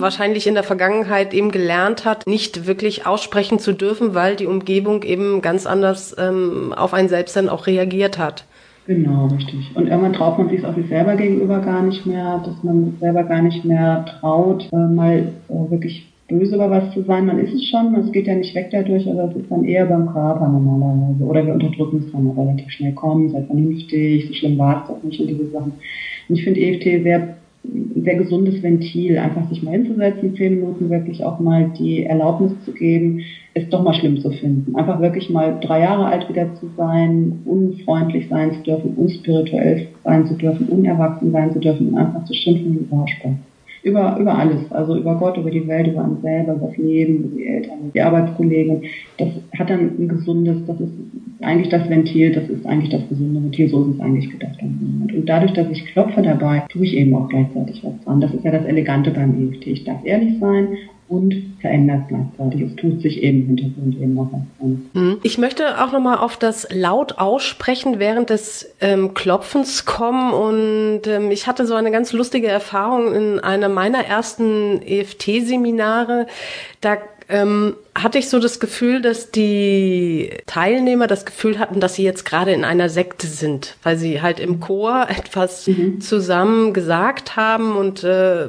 wahrscheinlich in der Vergangenheit eben gelernt hat, nicht wirklich aussprechen zu dürfen, weil die Umgebung eben ganz anders ähm, auf einen selbst dann auch reagiert hat. Genau, richtig. Und irgendwann traut man sich auch sich selber gegenüber gar nicht mehr, dass man sich selber gar nicht mehr traut, äh, mal äh, wirklich böse über was zu sein. Man ist es schon, es geht ja nicht weg dadurch, aber es ist dann eher beim Körper normalerweise. Oder wir unterdrücken es dann relativ schnell. Komm, sei vernünftig, so schlimm war es doch nicht und diese Sachen. Und ich finde EFT sehr ein sehr gesundes Ventil, einfach sich mal hinzusetzen, zehn Minuten wirklich auch mal die Erlaubnis zu geben, es doch mal schlimm zu finden. Einfach wirklich mal drei Jahre alt wieder zu sein, unfreundlich sein zu dürfen, unspirituell sein zu dürfen, unerwachsen sein zu dürfen und einfach zu schimpfen wie Übersprung über, über alles, also über Gott, über die Welt, über uns selber, über das Leben, über die Eltern, die Arbeitskollegen. Das hat dann ein gesundes, das ist eigentlich das Ventil, das ist eigentlich das gesunde Ventil, so ist es eigentlich gedacht. Und dadurch, dass ich klopfe dabei, tue ich eben auch gleichzeitig was dran. Das ist ja das Elegante beim EFT. Ich darf ehrlich sein und verändert gleichzeitig. Es tut sich eben im Hintergrund eben noch was an. Ich möchte auch nochmal auf das laut aussprechen während des ähm, Klopfens kommen und ähm, ich hatte so eine ganz lustige Erfahrung in einer meiner ersten EFT-Seminare. Da ähm, hatte ich so das Gefühl, dass die Teilnehmer das Gefühl hatten, dass sie jetzt gerade in einer Sekte sind, weil sie halt im Chor etwas mhm. zusammen gesagt haben und äh,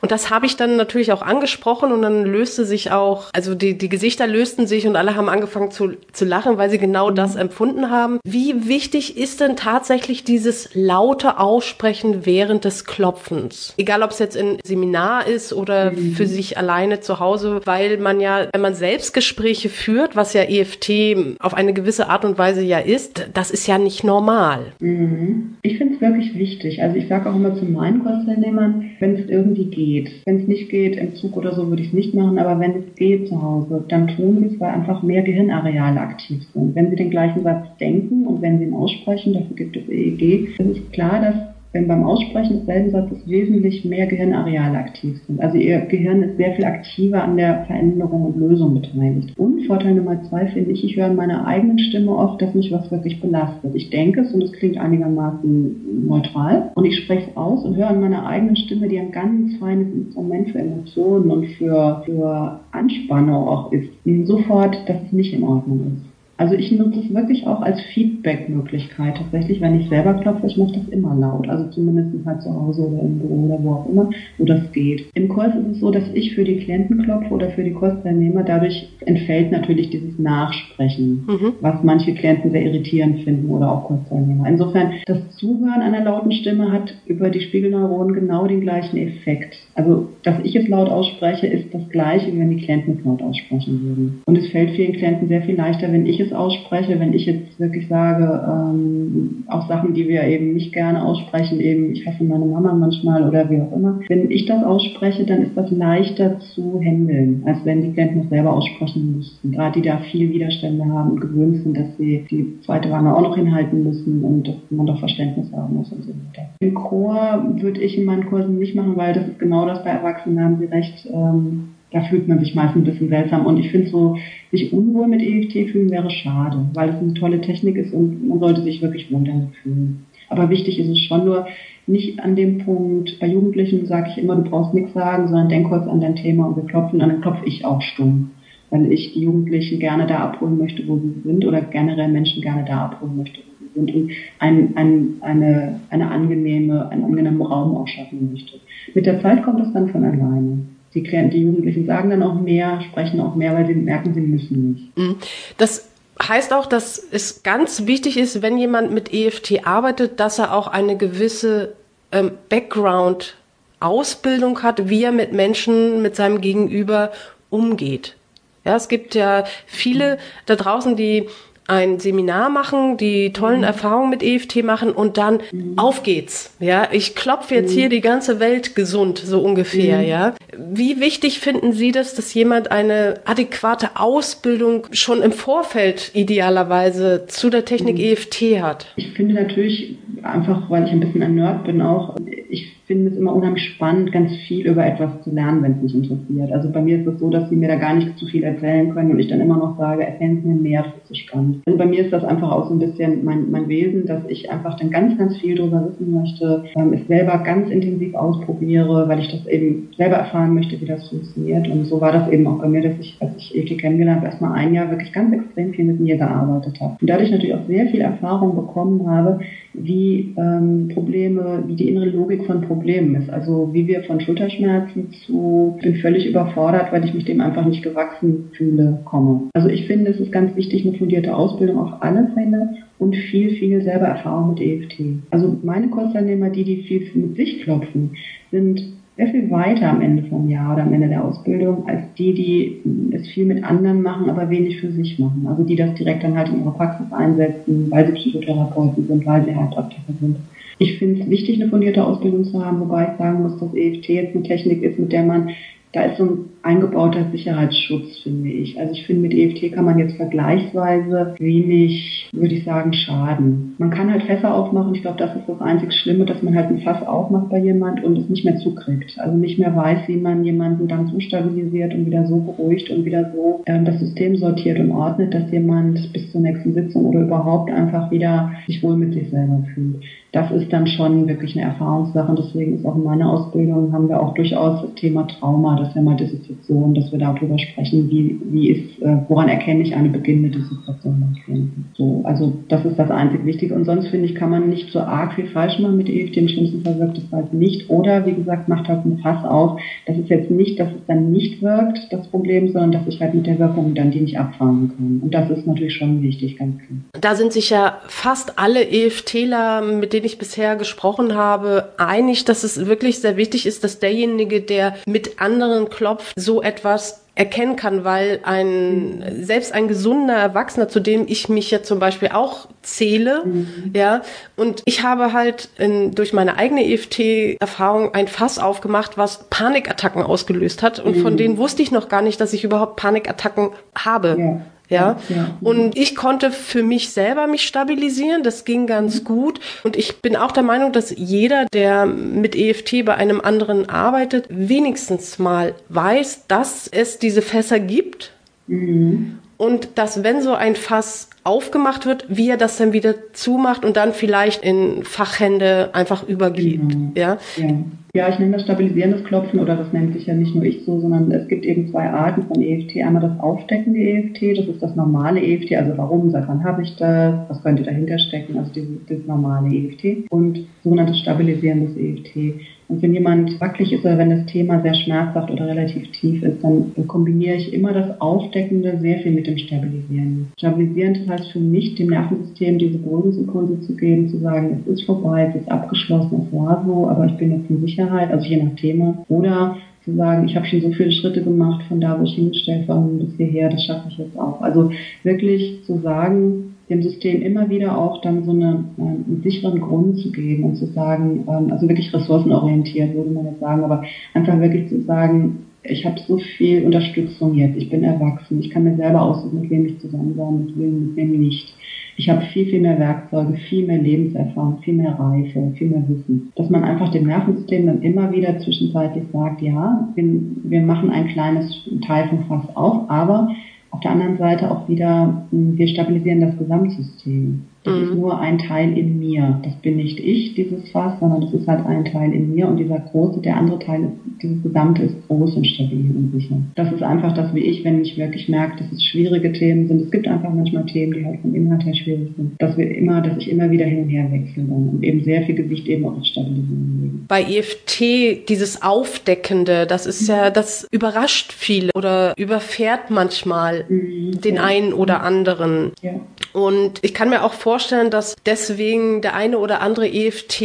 Und das habe ich dann natürlich auch angesprochen und dann löste sich auch, also die, die Gesichter lösten sich und alle haben angefangen zu, zu lachen, weil sie genau das empfunden haben. Wie wichtig ist denn tatsächlich dieses laute Aussprechen während des Klopfens? Egal, ob es jetzt in Seminar ist oder mhm. für sich alleine zu Hause, weil man ja, wenn man Selbstgespräche führt, was ja EFT auf eine gewisse Art und Weise ja ist, das ist ja nicht normal. Mhm. Ich finde es wirklich wichtig. Also ich sage auch immer zu meinen Kursteilnehmern, wenn es irgendwie geht. Wenn es nicht geht, im Zug oder so würde ich es nicht machen, aber wenn es geht zu Hause, dann tun Sie es, weil einfach mehr Gehirnareale aktiv sind. Wenn Sie den gleichen Satz denken und wenn Sie ihn aussprechen, dafür gibt es EEG, dann ist klar, dass wenn beim Aussprechen desselben Satzes wesentlich mehr Gehirnareale aktiv sind. Also ihr Gehirn ist sehr viel aktiver an der Veränderung und Lösung beteiligt. Und Vorteil Nummer zwei finde ich, ich höre in meiner eigenen Stimme oft, dass mich was wirklich belastet. Ich denke es und es klingt einigermaßen neutral und ich spreche es aus und höre in meiner eigenen Stimme, die ein ganz feines Instrument für Emotionen und für, für Anspannung auch ist, sofort, dass es nicht in Ordnung ist. Also ich nutze es wirklich auch als Feedback-Möglichkeit. Tatsächlich, wenn ich selber klopfe, ich mache das immer laut. Also zumindest halt zu Hause oder im Büro oder wo auch immer, wo das geht. Im Kurs ist es so, dass ich für die Klienten klopfe oder für die Kursteilnehmer. Dadurch entfällt natürlich dieses Nachsprechen, mhm. was manche Klienten sehr irritierend finden oder auch Kursteilnehmer. Insofern, das Zuhören einer lauten Stimme hat über die Spiegelneuronen genau den gleichen Effekt. Also, dass ich es laut ausspreche, ist das gleiche, wie wenn die Klienten es laut aussprechen würden. Und es fällt vielen Klienten sehr viel leichter, wenn ich es ausspreche, wenn ich jetzt wirklich sage, ähm, auch Sachen, die wir eben nicht gerne aussprechen, eben ich hasse meine Mama manchmal oder wie auch immer. Wenn ich das ausspreche, dann ist das leichter zu handeln, als wenn die Klienten es selber aussprechen müssten. Gerade die da viel Widerstände haben und gewöhnt sind, dass sie die zweite Wange auch noch hinhalten müssen und dass man doch Verständnis haben muss und so weiter. Im Chor würde ich in meinen Kursen nicht machen, weil das ist genau das bei Erwachsenen, haben sie recht, ähm, da fühlt man sich meist ein bisschen seltsam. Und ich finde so, sich unwohl mit EFT fühlen wäre schade, weil es eine tolle Technik ist und man sollte sich wirklich wohl damit fühlen. Aber wichtig ist es schon nur, nicht an dem Punkt, bei Jugendlichen sage ich immer, du brauchst nichts sagen, sondern denk kurz an dein Thema und wir klopfen, dann klopfe ich auch stumm. Weil ich die Jugendlichen gerne da abholen möchte, wo sie sind oder generell Menschen gerne da abholen möchte, wo sie sind und ein, ein, eine, eine angenehme, einen angenehmen Raum auch schaffen möchte. Mit der Zeit kommt es dann von alleine die, die Jugendlichen sagen dann auch mehr, sprechen auch mehr, weil sie merken, sie müssen nicht. Mhm. Das heißt auch, dass es ganz wichtig ist, wenn jemand mit EFT arbeitet, dass er auch eine gewisse ähm, Background-Ausbildung hat, wie er mit Menschen, mit seinem Gegenüber umgeht. Ja, es gibt ja viele da draußen, die ein Seminar machen, die tollen mhm. Erfahrungen mit EFT machen und dann mhm. auf geht's. Ja, ich klopfe jetzt mhm. hier die ganze Welt gesund, so ungefähr, mhm. ja. Wie wichtig finden Sie das, dass jemand eine adäquate Ausbildung schon im Vorfeld idealerweise zu der Technik mhm. EFT hat? Ich finde natürlich einfach, weil ich ein bisschen ein Nerd bin auch, ich finde es immer unheimlich spannend, ganz viel über etwas zu lernen, wenn es mich interessiert. Also bei mir ist es so, dass sie mir da gar nicht zu viel erzählen können und ich dann immer noch sage, erzählen Sie mir mehr, das ist so spannend. Also bei mir ist das einfach auch so ein bisschen mein, mein Wesen, dass ich einfach dann ganz, ganz viel darüber wissen möchte, ähm, es selber ganz intensiv ausprobiere, weil ich das eben selber erfahren möchte, wie das funktioniert. Und so war das eben auch bei mir, dass ich, als ich Eke kennengelernt habe, erstmal ein Jahr wirklich ganz extrem viel mit mir gearbeitet habe. Und dadurch natürlich auch sehr viel Erfahrung bekommen habe, wie ähm, Probleme, wie die innere Logik von Problemen ist. Also wie wir von Schulterschmerzen zu ich bin völlig überfordert, weil ich mich dem einfach nicht gewachsen fühle, komme. Also ich finde, es ist ganz wichtig, eine fundierte Ausbildung auf alle Fälle und viel, viel selber Erfahrung mit EFT. Also meine Kursteilnehmer, die, die viel mit sich klopfen, sind sehr viel weiter am Ende vom Jahr oder am Ende der Ausbildung als die, die es viel mit anderen machen, aber wenig für sich machen. Also die das direkt dann halt in ihrer Praxis einsetzen, weil sie Psychotherapeuten sind, weil sie Heilpraktiker sind. Ich finde es wichtig, eine fundierte Ausbildung zu haben, wobei ich sagen muss, dass EFT jetzt eine Technik ist, mit der man da ist so ein eingebauter Sicherheitsschutz, finde ich. Also ich finde, mit EFT kann man jetzt vergleichsweise wenig, würde ich sagen, schaden. Man kann halt Fässer aufmachen. Ich glaube, das ist das einzig Schlimme, dass man halt ein Fass aufmacht bei jemand und es nicht mehr zukriegt. Also nicht mehr weiß, wie man jemanden dann so stabilisiert und wieder so beruhigt und wieder so äh, das System sortiert und ordnet, dass jemand bis zur nächsten Sitzung oder überhaupt einfach wieder sich wohl mit sich selber fühlt. Das ist dann schon wirklich eine Erfahrungssache. Und deswegen ist auch in meiner Ausbildung haben wir auch durchaus das Thema Trauma das wäre mal Dissoziation, dass wir darüber sprechen, wie, wie ist, äh, woran erkenne ich eine beginnende Dissoziation beim Klienten. So, also das ist das einzig Wichtige. Und sonst finde ich, kann man nicht so arg viel falsch machen mit EFT. Im schlimmsten Fall wirkt es halt nicht. Oder wie gesagt, macht halt ein Fass auf. Das ist jetzt nicht, dass es dann nicht wirkt, das Problem, sondern dass ich halt mit der Wirkung dann die nicht abfangen kann. Und das ist natürlich schon wichtig, ganz klar. Da sind sich ja fast alle EFTler, mit denen ich bisher gesprochen habe, einig, dass es wirklich sehr wichtig ist, dass derjenige, der mit anderen klopft, so etwas erkennen kann, weil ein selbst ein gesunder Erwachsener, zu dem ich mich ja zum Beispiel auch zähle, mhm. ja, und ich habe halt in, durch meine eigene EFT-Erfahrung ein Fass aufgemacht, was Panikattacken ausgelöst hat, und mhm. von denen wusste ich noch gar nicht, dass ich überhaupt Panikattacken habe. Ja. Ja? ja. Und ich konnte für mich selber mich stabilisieren. Das ging ganz mhm. gut. Und ich bin auch der Meinung, dass jeder, der mit EFT bei einem anderen arbeitet, wenigstens mal weiß, dass es diese Fässer gibt. Mhm. Und dass wenn so ein Fass aufgemacht wird, wie er das dann wieder zumacht und dann vielleicht in Fachhände einfach übergeht. Mhm. Ja? ja? Ja. ich nenne das stabilisierendes Klopfen oder das nennt sich ja nicht nur ich so, sondern es gibt eben zwei Arten von EFT. Einmal das aufdeckende EFT, das ist das normale EFT, also warum, seit wann habe ich das, was könnte dahinter stecken, also dieses, dieses normale EFT und sogenanntes stabilisierendes EFT. Und wenn jemand wackelig ist oder wenn das Thema sehr schmerzhaft oder relativ tief ist, dann kombiniere ich immer das Aufdeckende sehr viel mit dem Stabilisierenden. Stabilisierend heißt für mich, dem Nervensystem diese Beruhigungsimpulse zu geben, zu sagen, es ist vorbei, es ist abgeschlossen, es war so, aber ich bin jetzt in Sicherheit, also je nach Thema. Oder zu sagen, ich habe schon so viele Schritte gemacht von da, wo ich hingestellt war, bis hierher, das schaffe ich jetzt auch. Also wirklich zu sagen, dem System immer wieder auch dann so eine, äh, einen sicheren Grund zu geben und zu sagen, ähm, also wirklich ressourcenorientiert würde man jetzt sagen, aber einfach wirklich zu sagen, ich habe so viel Unterstützung jetzt, ich bin erwachsen, ich kann mir selber aussuchen, mit wem ich zusammen sein, mit wem, mit wem nicht. Ich habe viel, viel mehr Werkzeuge, viel mehr Lebenserfahrung, viel mehr Reife, viel mehr Wissen. Dass man einfach dem Nervensystem dann immer wieder zwischenzeitlich sagt, ja, wir, wir machen ein kleines Teil vom Fass auf, aber auf der anderen Seite auch wieder, hm, wir stabilisieren das Gesamtsystem. Das mhm. ist nur ein Teil in mir. Das bin nicht ich, dieses Fass, sondern das ist halt ein Teil in mir und dieser große, der andere Teil, ist, dieses Gesamte ist groß und stabil und sicher. Das ist einfach das, wie ich, wenn ich wirklich merke, dass es schwierige Themen sind. Es gibt einfach manchmal Themen, die halt vom Inhalt her schwierig sind. Dass wir immer, dass ich immer wieder hin und her wechsle und eben sehr viel Gewicht eben auf das Stabilisieren lege. Bei EFT, dieses Aufdeckende, das ist ja, das überrascht viele oder überfährt manchmal mhm. den ja. einen oder anderen. Ja. Und ich kann mir auch vorstellen, dass deswegen der eine oder andere EFT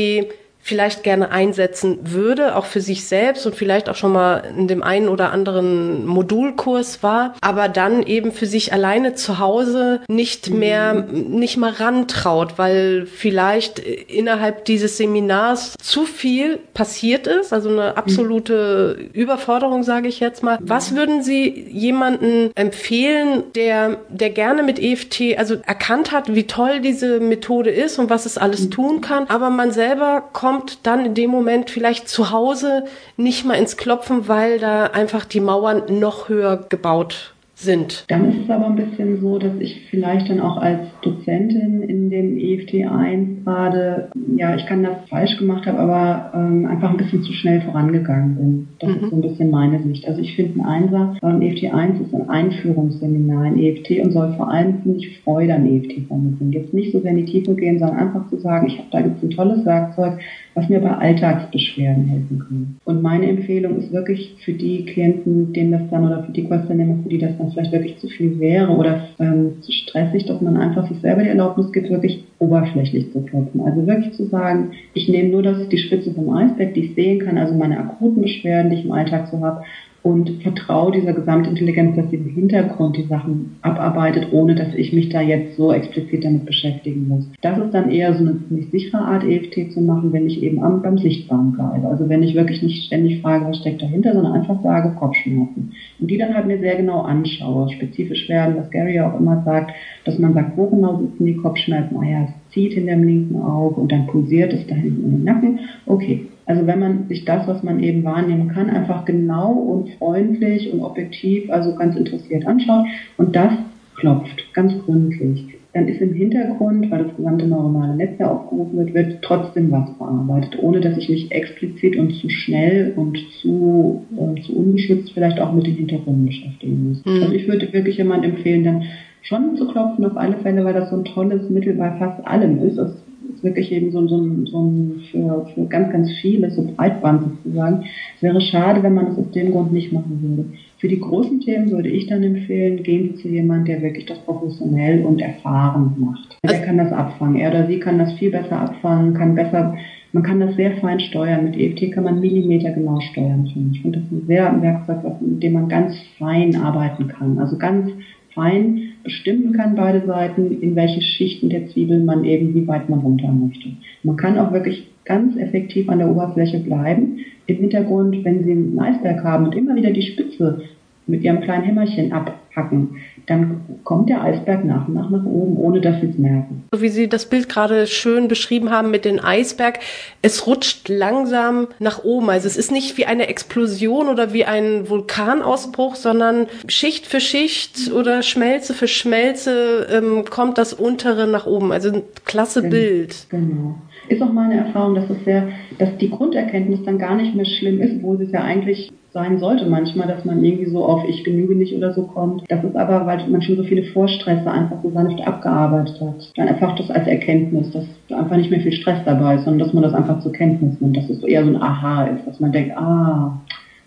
vielleicht gerne einsetzen würde, auch für sich selbst und vielleicht auch schon mal in dem einen oder anderen Modulkurs war, aber dann eben für sich alleine zu Hause nicht mehr, nicht mal rantraut, weil vielleicht innerhalb dieses Seminars zu viel passiert ist, also eine absolute Überforderung, sage ich jetzt mal. Was würden Sie jemanden empfehlen, der, der gerne mit EFT, also erkannt hat, wie toll diese Methode ist und was es alles tun kann, aber man selber kommt kommt dann in dem Moment vielleicht zu Hause nicht mal ins Klopfen, weil da einfach die Mauern noch höher gebaut sind. Dann ist es aber ein bisschen so, dass ich vielleicht dann auch als Dozentin in dem EFT 1 gerade, ja, ich kann das falsch gemacht habe, aber ähm, einfach ein bisschen zu schnell vorangegangen bin. Das mhm. ist so ein bisschen meine Sicht. Also ich finde ein Einser, ähm, EFT 1 ist ein Einführungsseminar in EFT und soll vor allem ziemlich Freude am EFT vermitteln. Jetzt nicht so sehr in die Tiefe gehen, sondern einfach zu sagen, ich habe da jetzt ein tolles Werkzeug, was mir bei Alltagsbeschwerden helfen kann. Und meine Empfehlung ist wirklich für die Klienten, denen das dann oder für die Kursteilnehmer, für die das dann vielleicht wirklich zu viel wäre oder ähm, zu stressig, dass man einfach sich selber die Erlaubnis gibt, wirklich oberflächlich zu klopfen. Also wirklich zu sagen, ich nehme nur das, die Spitze vom Eisberg, die ich sehen kann, also meine akuten Beschwerden, die ich im Alltag so habe und vertraue dieser Gesamtintelligenz, dass sie im Hintergrund die Sachen abarbeitet, ohne dass ich mich da jetzt so explizit damit beschäftigen muss. Das ist dann eher so eine ziemlich sichere Art, EFT zu machen, wenn ich eben am, beim Sichtbaren bleibe. Also wenn ich wirklich nicht ständig frage, was steckt dahinter, sondern einfach sage, Kopfschmerzen. Und die dann halt mir sehr genau anschaue, spezifisch werden, was Gary auch immer sagt, dass man sagt, wo genau sitzen die Kopfschmerzen? Ah ja, zieht in dem linken Auge und dann pulsiert es da hinten in den Nacken. Okay, also wenn man sich das, was man eben wahrnehmen kann, einfach genau und freundlich und objektiv, also ganz interessiert anschaut und das klopft, ganz gründlich dann ist im Hintergrund, weil das gesamte neuronale Netz ja aufgerufen wird, wird trotzdem was bearbeitet, ohne dass ich mich explizit und zu schnell und zu, äh, zu ungeschützt vielleicht auch mit den Hintergründen beschäftigen muss. Mhm. Also ich würde wirklich jemand empfehlen, dann schon zu klopfen auf alle Fälle, weil das so ein tolles Mittel bei fast allem ist. Es ist wirklich eben so, so, so ein für, für ganz, ganz viele, so Breitband sozusagen. Es wäre schade, wenn man das aus dem Grund nicht machen würde. Für die großen Themen würde ich dann empfehlen, gehen Sie zu jemandem, der wirklich das professionell und erfahren macht. Der kann das abfangen. Er oder sie kann das viel besser abfangen, kann besser, man kann das sehr fein steuern. Mit EFT kann man Millimeter genau steuern, finde ich. Ich finde das ein sehr Werkzeug, mit dem man ganz fein arbeiten kann. Also ganz fein bestimmen kann, beide Seiten, in welche Schichten der Zwiebel man eben, wie weit man runter möchte. Man kann auch wirklich ganz effektiv an der Oberfläche bleiben. Im Hintergrund, wenn Sie einen Eisberg haben und immer wieder die Spitze mit Ihrem kleinen Hämmerchen abhacken, dann kommt der Eisberg nach und nach nach oben, ohne dass Sie es merken. So wie Sie das Bild gerade schön beschrieben haben mit dem Eisberg, es rutscht langsam nach oben. Also es ist nicht wie eine Explosion oder wie ein Vulkanausbruch, sondern Schicht für Schicht oder Schmelze für Schmelze ähm, kommt das untere nach oben. Also ein klasse genau, Bild. Genau ist auch meine Erfahrung, dass es sehr, dass die Grunderkenntnis dann gar nicht mehr schlimm ist, wo es ja eigentlich sein sollte manchmal, dass man irgendwie so auf ich genüge nicht oder so kommt. Das ist aber, weil man schon so viele Vorstresse einfach so sanft abgearbeitet hat. Dann einfach das als Erkenntnis, dass einfach nicht mehr viel Stress dabei ist, sondern dass man das einfach zur Kenntnis nimmt, dass es eher so ein Aha ist, dass man denkt, ah,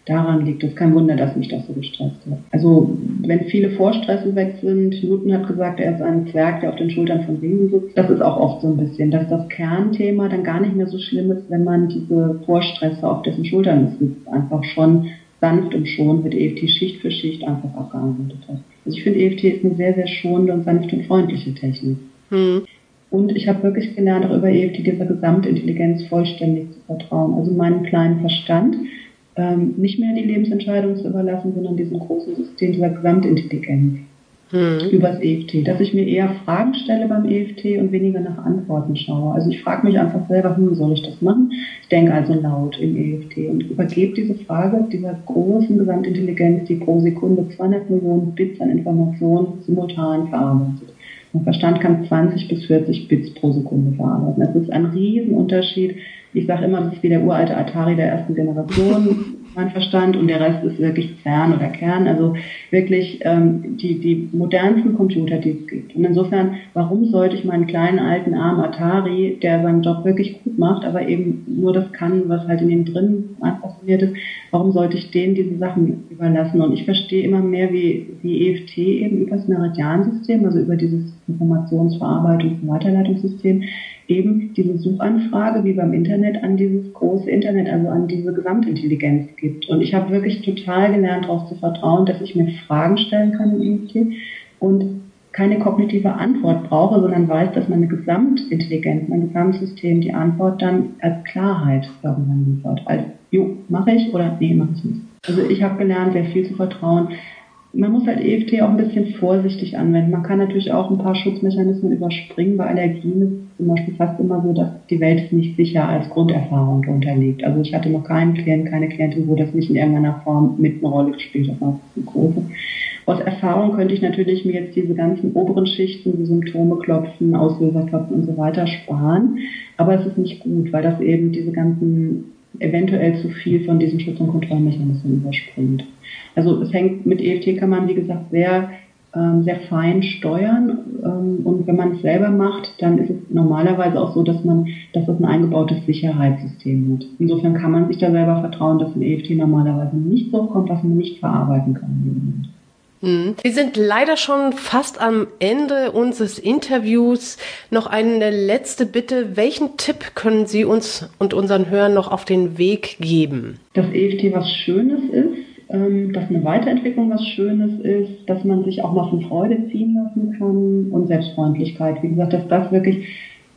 daran liegt es. Kein Wunder, dass mich das so gestresst hat. Also, wenn viele Vorstresse weg sind, Newton hat gesagt, er ist ein Zwerg, der auf den Schultern von Riesen sitzt. Das ist auch oft so ein bisschen, dass das Kernthema dann gar nicht mehr so schlimm ist, wenn man diese Vorstresse auf dessen Schultern sitzt, einfach schon sanft und schon mit EFT Schicht für Schicht einfach abgearbeitet hat. Also ich finde EFT ist eine sehr, sehr schonende und sanfte und freundliche Technik. Hm. Und ich habe wirklich gelernt, auch über EFT dieser Gesamtintelligenz vollständig zu vertrauen. Also meinen kleinen Verstand, ähm, nicht mehr die Lebensentscheidung zu überlassen, sondern diesem großen System dieser Gesamtintelligenz hm. übers EFT. Dass ich mir eher Fragen stelle beim EFT und weniger nach Antworten schaue. Also ich frage mich einfach selber, hm, soll ich das machen? Ich denke also laut im EFT und übergebe diese Frage dieser großen Gesamtintelligenz, die pro Sekunde 200 Millionen Bits an Informationen simultan verarbeitet. Mein Verstand kann 20 bis 40 Bits pro Sekunde verarbeiten. Das ist ein Riesenunterschied ich sage immer, das ist wie der uralte Atari der ersten Generation, mein Verstand, und der Rest ist wirklich CERN oder Kern, also wirklich ähm, die, die modernsten Computer, die es gibt. Und insofern, warum sollte ich meinen kleinen alten armen Atari, der seinen Job wirklich gut macht, aber eben nur das kann, was halt in ihm drin einfach ist, warum sollte ich denen diese Sachen überlassen? Und ich verstehe immer mehr, wie, wie EFT eben über das Meridiansystem, also über dieses Informationsverarbeitungs- und Weiterleitungssystem, eben diese Suchanfrage wie beim Internet an dieses große Internet, also an diese Gesamtintelligenz gibt. Und ich habe wirklich total gelernt, darauf zu vertrauen, dass ich mir Fragen stellen kann im IoT und keine kognitive Antwort brauche, sondern weiß, dass meine Gesamtintelligenz, mein Gesamtsystem die Antwort dann als Klarheit irgendwann liefert. Als, jo, mache ich oder nee, mache ich nicht. Also ich habe gelernt, sehr viel zu vertrauen man muss halt EFT auch ein bisschen vorsichtig anwenden. Man kann natürlich auch ein paar Schutzmechanismen überspringen. Bei Allergien ist es zum Beispiel fast immer so, dass die Welt nicht sicher als Grunderfahrung drunter liegt. Also ich hatte noch keinen Klienten, keine Klientin, wo das nicht in irgendeiner Form mit einer Rolle gespielt hat. Große. Aus Erfahrung könnte ich natürlich mir jetzt diese ganzen oberen Schichten, die Symptome klopfen, Auslöser klopfen und so weiter sparen. Aber es ist nicht gut, weil das eben diese ganzen eventuell zu viel von diesen Schutz- und Kontrollmechanismen überspringt. Also es hängt mit EFT kann man, wie gesagt, sehr, ähm, sehr fein steuern. Ähm, und wenn man es selber macht, dann ist es normalerweise auch so, dass man, dass das ein eingebautes Sicherheitssystem hat. Insofern kann man sich da selber vertrauen, dass ein EFT normalerweise nicht so kommt, was man nicht verarbeiten kann. Hm. Wir sind leider schon fast am Ende unseres Interviews. Noch eine letzte Bitte. Welchen Tipp können Sie uns und unseren Hörern noch auf den Weg geben? Dass EFT was Schönes ist, ähm, dass eine Weiterentwicklung was Schönes ist, dass man sich auch mal von Freude ziehen lassen kann und Selbstfreundlichkeit. Wie gesagt, dass das wirklich,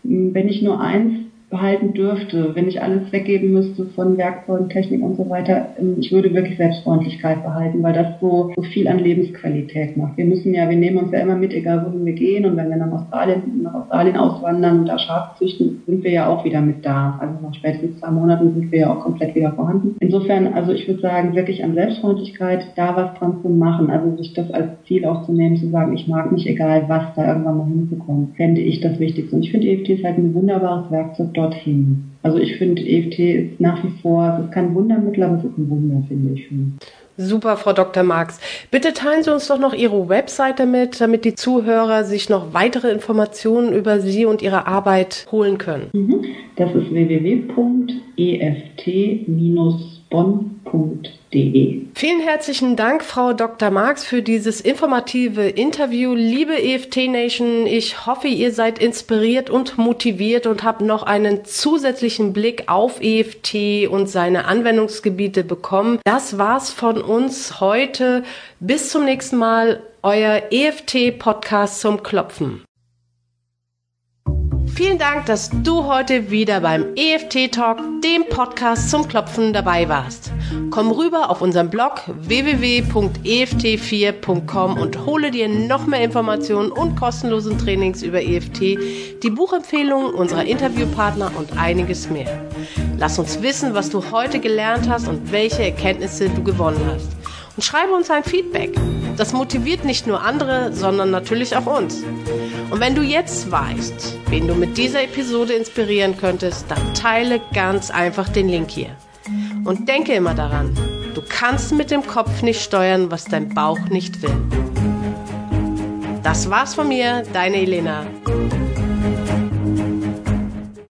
wenn ich nur eins behalten dürfte, wenn ich alles weggeben müsste von Werkzeugen, Technik und so weiter, ähm, ich würde wirklich Selbstfreundlichkeit behalten, weil das so, so viel an Lebensqualität macht. Wir müssen ja, wir nehmen uns ja immer mit, egal wohin wir gehen und wenn wir nach Australien, nach Australien auswandern und da Schafe züchten, sind wir ja auch wieder mit da. Also nach spätestens zwei Monaten sind wir ja auch komplett wieder vorhanden. Insofern, also ich würde sagen, wirklich an Selbstfreundlichkeit da was dran zu machen, also sich das als Ziel auch zu nehmen, zu sagen, ich mag mich egal was, da irgendwann mal hinzukommen, fände ich das Wichtigste. Und ich finde EFT ist halt ein wunderbares Werkzeug dorthin. Also ich finde, EFT ist nach wie vor, es ist kein Wundermittel, aber es ist ein Wunder, finde ich. Super, Frau Dr. Marx. Bitte teilen Sie uns doch noch Ihre Webseite mit, damit die Zuhörer sich noch weitere Informationen über Sie und Ihre Arbeit holen können. Mhm. Das ist www.eft-bonn.de. Vielen herzlichen Dank, Frau Dr. Marx, für dieses informative Interview. Liebe EFT Nation, ich hoffe, ihr seid inspiriert und motiviert und habt noch einen zusätzlichen Blick auf EFT und seine Anwendungsgebiete bekommen. Das war's von uns heute. Bis zum nächsten Mal. Euer EFT-Podcast zum Klopfen. Vielen Dank, dass du heute wieder beim EFT Talk, dem Podcast zum Klopfen, dabei warst. Komm rüber auf unseren Blog www.eft4.com und hole dir noch mehr Informationen und kostenlosen Trainings über EFT, die Buchempfehlungen unserer Interviewpartner und einiges mehr. Lass uns wissen, was du heute gelernt hast und welche Erkenntnisse du gewonnen hast und schreibe uns ein Feedback. Das motiviert nicht nur andere, sondern natürlich auch uns. Und wenn du jetzt weißt, wen du mit dieser Episode inspirieren könntest, dann teile ganz einfach den Link hier. Und denke immer daran, du kannst mit dem Kopf nicht steuern, was dein Bauch nicht will. Das war's von mir, deine Elena.